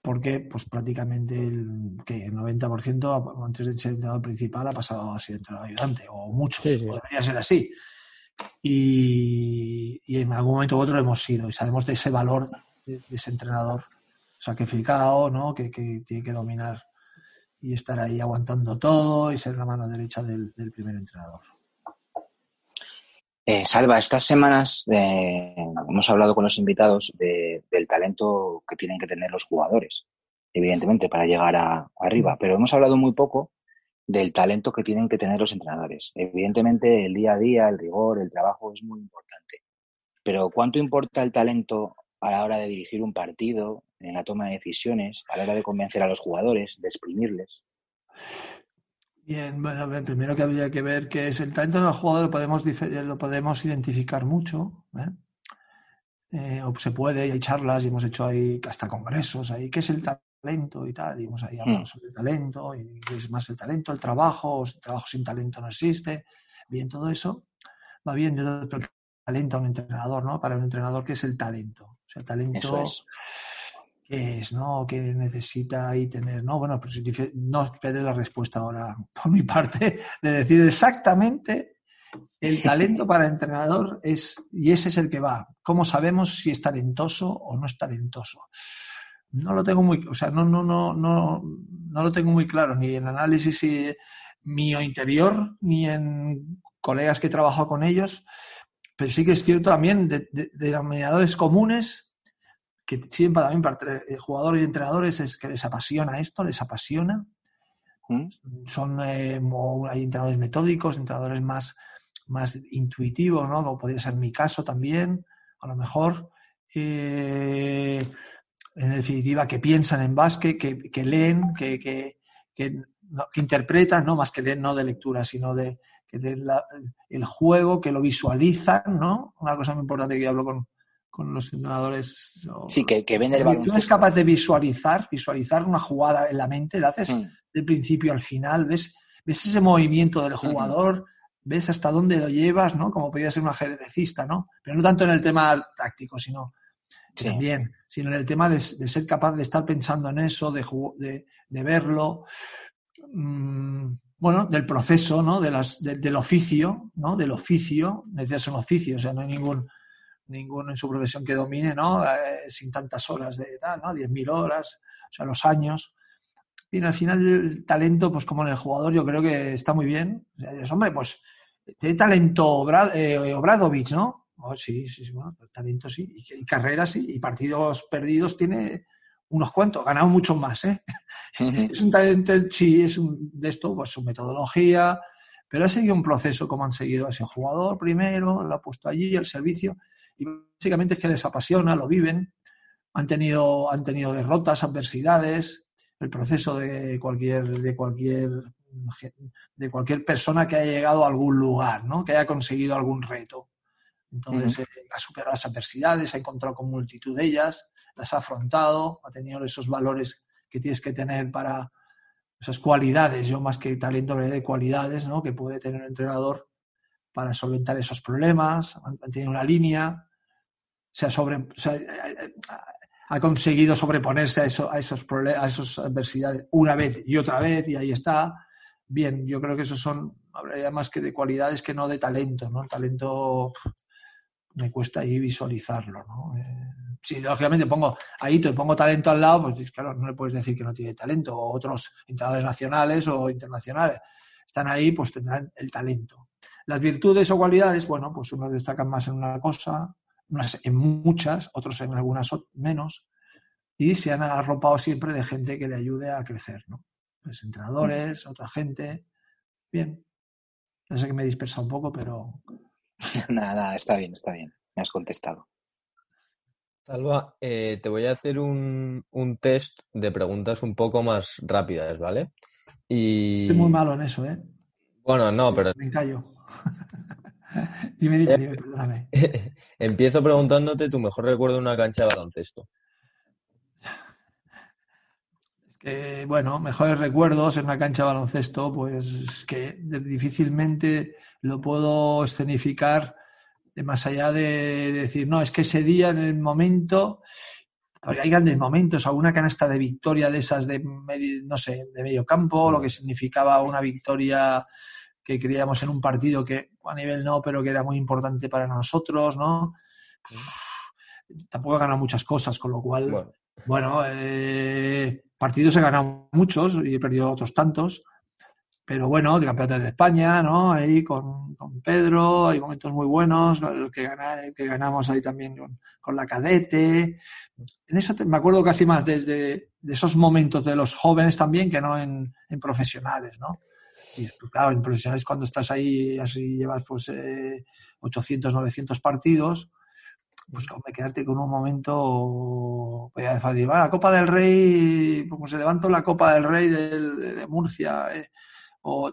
porque pues prácticamente el, ¿qué? el 90% antes de ser entrenador principal ha pasado a ser entrenador ayudante, o muchos, Sí, debería ser así. Y, y en algún momento u otro hemos sido, y sabemos de ese valor de, de ese entrenador sacrificado, ¿no? que, que tiene que dominar y estar ahí aguantando todo y ser la mano derecha del, primer entrenador. Eh, Salva, estas semanas eh, hemos hablado con los invitados de- del talento que tienen que tener los jugadores, evidentemente, para llegar a, arriba, pero hemos hablado muy poco del talento que tienen que tener los entrenadores. Evidentemente, el día a día, el rigor, el trabajo es muy importante. Pero ¿cuánto importa el talento a la hora de dirigir un partido, en la toma de decisiones, a la hora de convencer a los jugadores, de exprimirles? Bien, bueno, a ver, primero que habría que ver qué es el talento del jugador, lo podemos, dife- lo podemos identificar mucho, ¿eh? Eh, o se puede, y hay charlas, y hemos hecho ahí hasta congresos, ahí, ¿qué es el talento y tal? Y hemos ahí hablado Mm. sobre el talento, y qué es más el talento, el trabajo, el trabajo sin talento no existe. Bien, todo eso va bien, pero ¿qué talento a un entrenador, ¿no? Para un entrenador, ¿qué es el talento? O sea, el talento Eso es. Qué es, ¿no? ¿Qué necesita ahí tener? No, bueno, dife- no esperé la respuesta ahora por mi parte de decir exactamente el talento para entrenador es, y ese es el que va. ¿Cómo sabemos si es talentoso o no es talentoso? No lo tengo muy, o sea, no, no, no, no, no lo tengo muy claro, ni en análisis eh, mío interior, ni en colegas que he trabajado con ellos, pero sí que es cierto también de, de- de denominadores comunes que siempre también para eh, jugadores y entrenadores es que les apasiona esto, les apasiona. ¿Mm? Son, eh, hay entrenadores metódicos, entrenadores más, más intuitivos, ¿no? Como podría ser mi caso también, a lo mejor. Eh, en definitiva, que piensan en básquet, que, que leen, que, que, que, no, que interpretan, no más que leen, no de lectura, sino de que la- el juego, que lo visualizan, ¿no? Una cosa muy importante que yo hablo con, con los entrenadores. o- Sí, que, que ven el Tú eres capaz de visualizar, visualizar una jugada en la mente, la haces Mm. del principio al final, ves, ves ese movimiento del jugador, ves hasta dónde lo llevas, ¿no? Como podría ser un ajedrecista, ¿no? Pero no tanto en el tema táctico, sino Sí. también, sino en el tema de, de ser capaz de estar pensando en eso, de, de, de verlo, mm, bueno, del proceso, ¿no? De las, de- del oficio, ¿no? Del oficio, decías un oficio, o sea, no hay ningún, ninguno en su profesión que domine, ¿no? Eh, sin tantas horas de tal, ¿no? 10.000 horas, o sea, los años. Y al final el talento, pues como en el jugador, yo creo que está muy bien. O sea, dices, hombre, pues tiene talento Obra- eh, ¿no? Oh, sí, sí, sí, bueno, talento sí. Y, y carreras sí. Y partidos perdidos tiene unos cuantos. Ganado muchos más, ¿eh? es un talento, sí, es un, de esto, pues su metodología. Pero ha seguido un proceso como han seguido a ese jugador primero, lo ha puesto allí, el servicio. Y básicamente es que les apasiona, lo viven. Han tenido, han tenido derrotas, adversidades. El proceso de cualquier, de cualquier de cualquier persona que haya llegado a algún lugar, ¿no? que haya conseguido algún reto. Entonces, eh, ha superado las adversidades, ha encontrado con multitud de ellas, las ha afrontado, ha tenido esos valores que tienes que tener para esas cualidades, yo más que talento hablaré de cualidades ¿no? que puede tener un entrenador para solventar esos problemas, han, han tenido una línea, se ha, sobre, ha conseguido sobreponerse a, eso, a, esos problemas, a esas adversidades una vez y otra vez y ahí está. Bien, yo creo que esos son, hablaría más que de cualidades que no de talento, ¿no? Talento me cuesta ahí visualizarlo, ¿no? Eh, si lógicamente pongo ahí te pongo talento al lado, pues claro, no le puedes decir que no tiene talento, o otros entrenadores nacionales o internacionales están ahí, pues tendrán el talento. Las virtudes o cualidades, bueno, pues unos destacan más en una cosa, unas en muchas, otros en algunas menos, y se han arropado siempre de gente que le ayude a crecer, ¿no? Pues entrenadores, otra gente. Bien. No sé que me he dispersado un poco, pero. nada, nada, está bien, está bien. Me has contestado. Salva, eh, te voy a hacer un, un, test de preguntas un poco más rápidas, ¿vale? Y... Estoy muy malo en eso, ¿eh? Bueno, no, pero... Me callo. dime, dime, dime, perdóname. Empiezo preguntándote tu mejor recuerdo de una cancha de baloncesto. Es que, bueno, mejores recuerdos en una cancha de baloncesto, pues que difícilmente lo puedo escenificar más allá de, decir, no, es que ese día en el momento, hay grandes momentos, alguna canasta de victoria de esas de, no sé, de medio campo, lo que significaba una victoria que creíamos en un partido que a nivel no, pero que era muy importante para nosotros, ¿no? Tampoco he ganado muchas cosas, con lo cual, bueno, bueno eh, partidos he ganado muchos y he perdido otros tantos, pero bueno, de campeonatos de España, ¿no? Ahí con, con, Pedro, hay momentos muy buenos, que, gana, que ganamos ahí también con, con, la cadete. En eso te, me acuerdo casi más de, de, de, esos momentos de los jóvenes también que no en, en profesionales, ¿no? Y claro, en profesionales cuando estás ahí, así llevas pues eh, 800, 900 partidos, pues me quedarte con un momento, voy a decir, la Copa del Rey, como se levantó la Copa del Rey de, de, de Murcia, eh, o,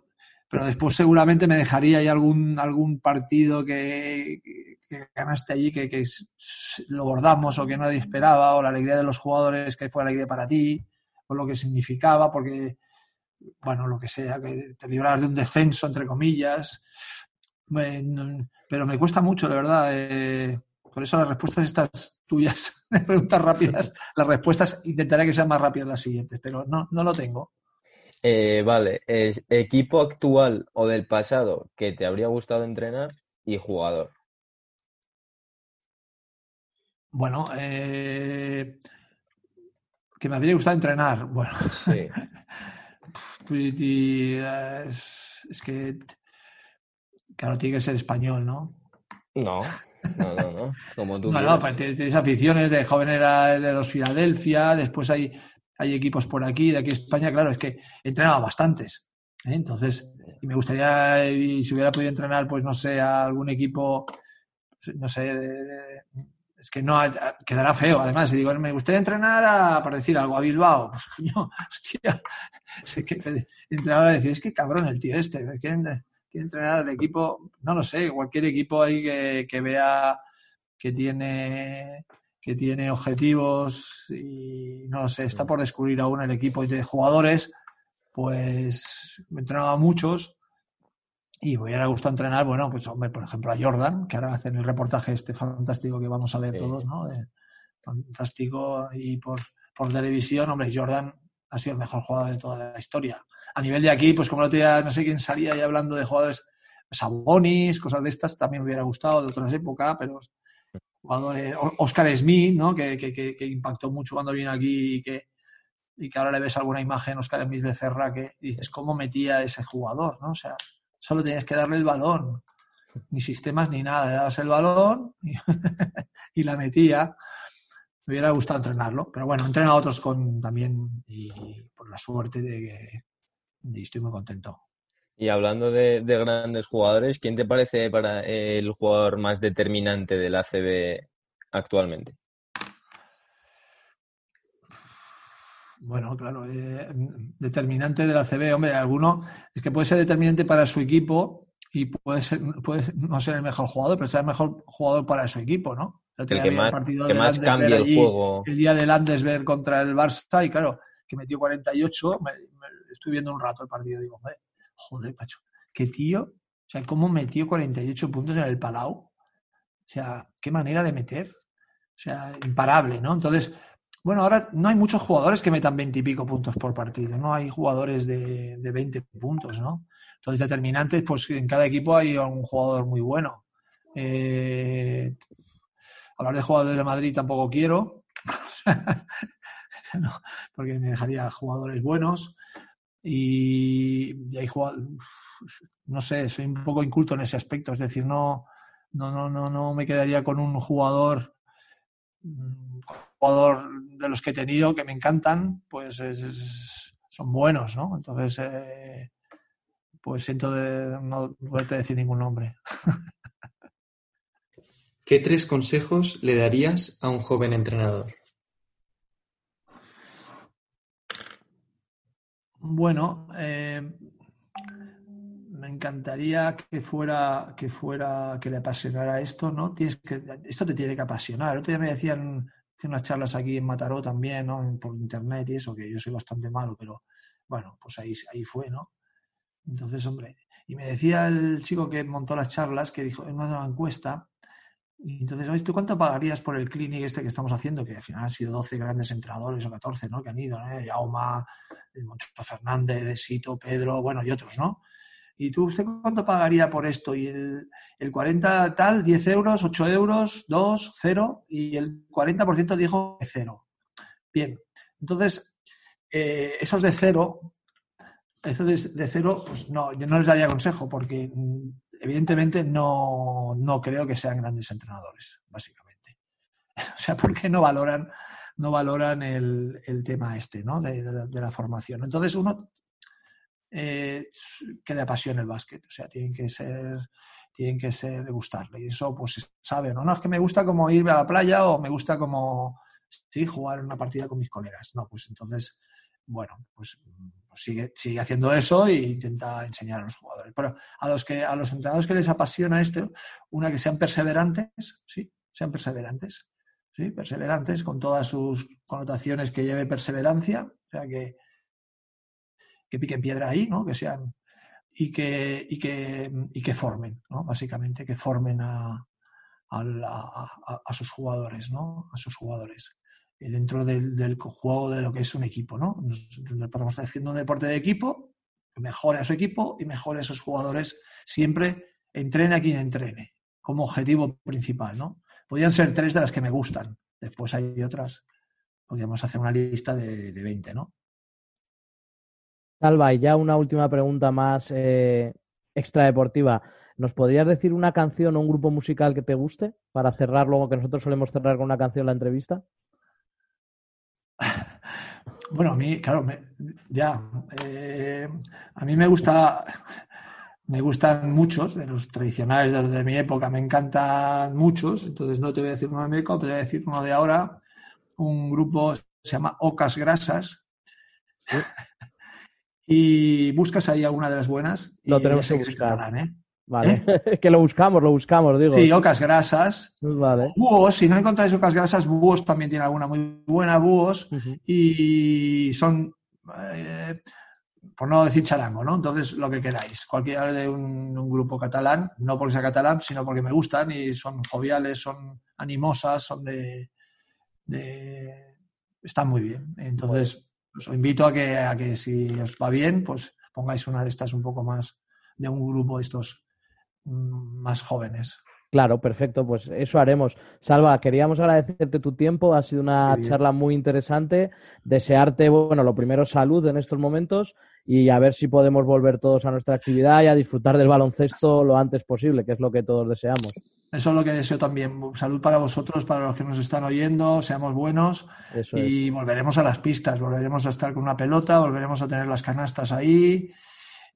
pero después seguramente me dejaría ahí algún, algún partido que, que ganaste allí, que, que, lo bordamos o que nadie esperaba, o la alegría de los jugadores que fue alegría para ti, o lo que significaba, porque, bueno, lo que sea, que te librabas de un descenso, entre comillas. Pero me cuesta mucho, de verdad. Eh, por eso las respuestas estas tuyas, de preguntas rápidas, las respuestas intentaré que sean más rápidas las siguientes, pero no, no lo tengo. Eh, vale, es equipo actual o del pasado que te habría gustado entrenar y jugador. Bueno, eh, que me habría gustado entrenar. Bueno, sí. es, es, que, claro, tiene que ser español, ¿no? No, no, no, no. Como tú no, no, pues tienes aficiones de joven era de los Filadelfia, después hay hay equipos por aquí, de aquí España, claro, es que he entrenado bastantes. ¿eh? Entonces, y me gustaría, y si hubiera podido entrenar, pues no sé, a algún equipo, no sé, de, de, es que no quedará feo. Además, si digo, me gustaría entrenar a, para decir algo, a Bilbao, pues coño, hostia, sé que entrenador a decir, es que cabrón el tío este, quiere, quiere entrenar al equipo, no lo sé, cualquier equipo ahí que, que vea que tiene que tiene objetivos y no lo sé, está por descubrir aún el equipo de jugadores, pues me entrenaba muchos y me hubiera gustado entrenar, bueno, pues hombre, por ejemplo a Jordan, que ahora hacen el reportaje este fantástico que vamos a ver sí. todos, ¿no? De, fantástico y por, por televisión, hombre, Jordan ha sido el mejor jugador de toda la historia. A nivel de aquí, pues como no, tenía, no sé quién salía ahí hablando de jugadores Sabonis, cosas de estas, también me hubiera gustado de otras épocas, pero jugadores, Oscar Smith, ¿no? Que, que, que, que, impactó mucho cuando vino aquí y que, y que ahora le ves alguna imagen, Oscar Smith Becerra, que dices, ¿cómo metía ese jugador? ¿no? O sea, solo tenías que darle el balón. ni sistemas ni nada. Le dabas el balón y, la metía. Me hubiera gustado entrenarlo, pero bueno, he entrenado a otros con también y por la suerte de que estoy muy contento. Y hablando de, de grandes jugadores, ¿quién te parece para el jugador más determinante del ACB actualmente? Bueno, claro, eh, determinante del ACB, hombre, alguno es que puede ser determinante para su equipo y puede ser, puede no ser el mejor jugador, pero ser el mejor jugador para su equipo, ¿no? El que más, que más cambia el juego. El día del Landesberg contra el Barça y claro, que metió 48, me, me, estoy viendo un rato el partido y digo, joder, joder, macho, qué tío, o sea, cómo metió 48 puntos en el Palau, o sea, qué manera de meter, o sea, imparable, ¿no? Entonces, bueno, ahora no hay muchos jugadores que metan 20 y pico puntos por partido, no hay jugadores de, de 20 puntos, ¿no? Entonces, determinantes, pues en cada equipo hay un jugador muy bueno. Eh, hablar de jugadores de Madrid tampoco quiero, porque me dejaría jugadores buenos y, y hay jugadores, no sé, soy un poco inculto en ese aspecto, es decir, no, no, no, no, no me quedaría con un jugador, jugador de los que he tenido que me encantan, pues es, es, son buenos, ¿no? Entonces, eh, pues siento de no poderte decir ningún nombre. ¿Qué tres consejos le darías a un joven entrenador? Bueno, eh, me encantaría que fuera, que fuera, que le apasionara esto, ¿no? Tienes que, esto te tiene que apasionar. El otro me decían, hice unas charlas aquí en Mataró también, ¿no? Por internet y eso, que yo soy bastante malo, pero bueno, pues ahí, ahí fue, ¿no? Entonces, hombre, y me decía el chico que montó las charlas, que dijo, en una encuesta, y entonces, ¿tú cuánto pagarías por el clinic este que estamos haciendo? Que al final han sido 12 grandes entrenadores o 14, ¿no? Que han ido, ¿no? Yauma, Moncho Fernández, Sito, Pedro, bueno, y otros, ¿no? ¿Y tú, usted cuánto pagaría por esto? Y el, el 40 tal, 10 euros, 8 euros, 2, 0, y el 40% dijo de 0. Bien, entonces, eh, esos de 0, esos de, de 0, pues no, yo no les daría consejo, porque evidentemente no, no, creo que sean grandes entrenadores, básicamente. O sea, porque no valoran, no valoran el, el tema este, ¿no? De, de, la, formación. Entonces, uno eh, que le apasione el básquet, o sea, tienen que ser tienen que ser gustarle. Y eso pues se sabe no. No es que me gusta como ir a la playa o me gusta como sí jugar una partida con mis colegas. No pues entonces bueno pues sigue, sigue haciendo eso e intenta enseñar a los jugadores. Pero a los que a los entrenadores que les apasiona esto, una que sean perseverantes, sí, sean perseverantes, sí, perseverantes con todas sus connotaciones que lleve perseverancia, o sea que que piquen piedra ahí, ¿no? Que sean y que y que y que formen, ¿no? Básicamente que formen a, a, sus jugadores, ¿no? A sus jugadores dentro del, juego de lo que es un equipo, ¿no? Estamos estar haciendo un deporte de equipo, mejore a su equipo y mejore a esos jugadores, siempre entrene a quien entrene, como objetivo principal, ¿no? Podrían ser tres de las que me gustan, después hay otras, podríamos hacer una lista de, de 20, ¿no? Salva, y ya una última pregunta más eh, extradeportiva. ¿Nos podrías decir una canción o un grupo musical que te guste para cerrar luego que nosotros solemos cerrar con una canción la entrevista? Bueno, a mí, claro, me, ya. Eh, a mí me gusta, me gustan muchos de los tradicionales de, de, mi época, me encantan muchos. Entonces no te voy a decir uno de mi época, te voy a decir uno de ahora. Un grupo se llama Ocas Grasas. ¿Sí? Y buscas ahí alguna de las buenas. Lo tenemos que buscar. ¿eh? Vale, ¿Eh? que lo buscamos, lo buscamos, digo. Sí, ocas grasas. Vale. Búhos, si no encontráis ocas grasas, búhos también tiene alguna muy buena, búhos. Uh -huh. Y son, eh, por no decir charango, ¿no? Entonces, lo que queráis. Cualquiera de un, un, grupo catalán, no porque sea catalán, sino porque me gustan y son joviales, son animosas, son de. de están muy bien. Entonces, os invito a que, a que si os va bien, pues pongáis una de estas un poco más de un grupo de estos más jóvenes. Claro, perfecto, pues eso haremos. Salva, queríamos agradecerte tu tiempo, ha sido una charla muy interesante, desearte, bueno, lo primero salud en estos momentos y a ver si podemos volver todos a nuestra actividad y a disfrutar del baloncesto lo antes posible, que es lo que todos deseamos. Eso es lo que deseo también. Salud para vosotros, para los que nos están oyendo, seamos buenos Eso y volveremos a las pistas, volveremos a estar con una pelota, volveremos a tener las canastas ahí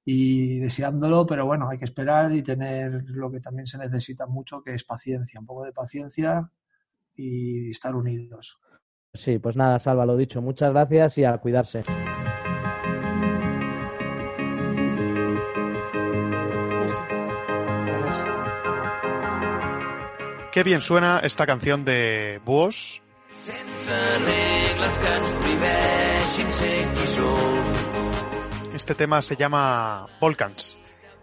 y deseándolo, pero bueno, hay que esperar y tener lo que también se necesita mucho, que es paciencia, un poco de paciencia y estar unidos. Sí, pues nada, Salva, lo dicho. Muchas gracias y a cuidarse. Qué bien suena esta canción de Búhos. Este tema se llama Volcans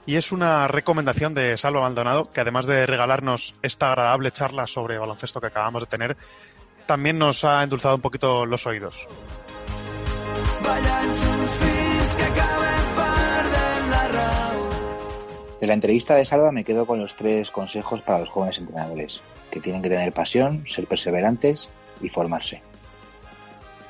y es una recomendación de Salva Maldonado que además de regalarnos esta agradable charla sobre baloncesto que acabamos de tener, también nos ha endulzado un poquito los oídos. De la entrevista de Salva me quedo con los tres consejos para los jóvenes entrenadores, que tienen que tener pasión, ser perseverantes y formarse.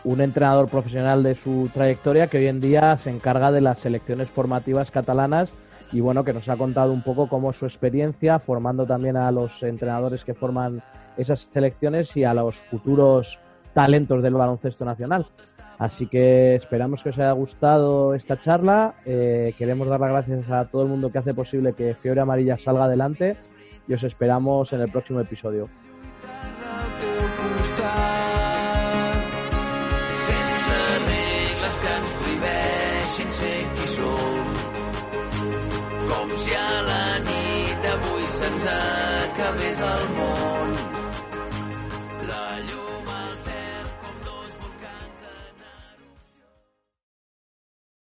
Un entrenador profesional de su trayectoria que hoy en día se encarga de las selecciones formativas catalanas y bueno, que nos ha contado un poco cómo es su experiencia formando también a los entrenadores que forman esas selecciones y a los futuros talentos del baloncesto nacional. Así que esperamos que os haya gustado esta charla. Eh, queremos dar las gracias a todo el mundo que hace posible que Fiebre Amarilla salga adelante y os esperamos en el próximo episodio.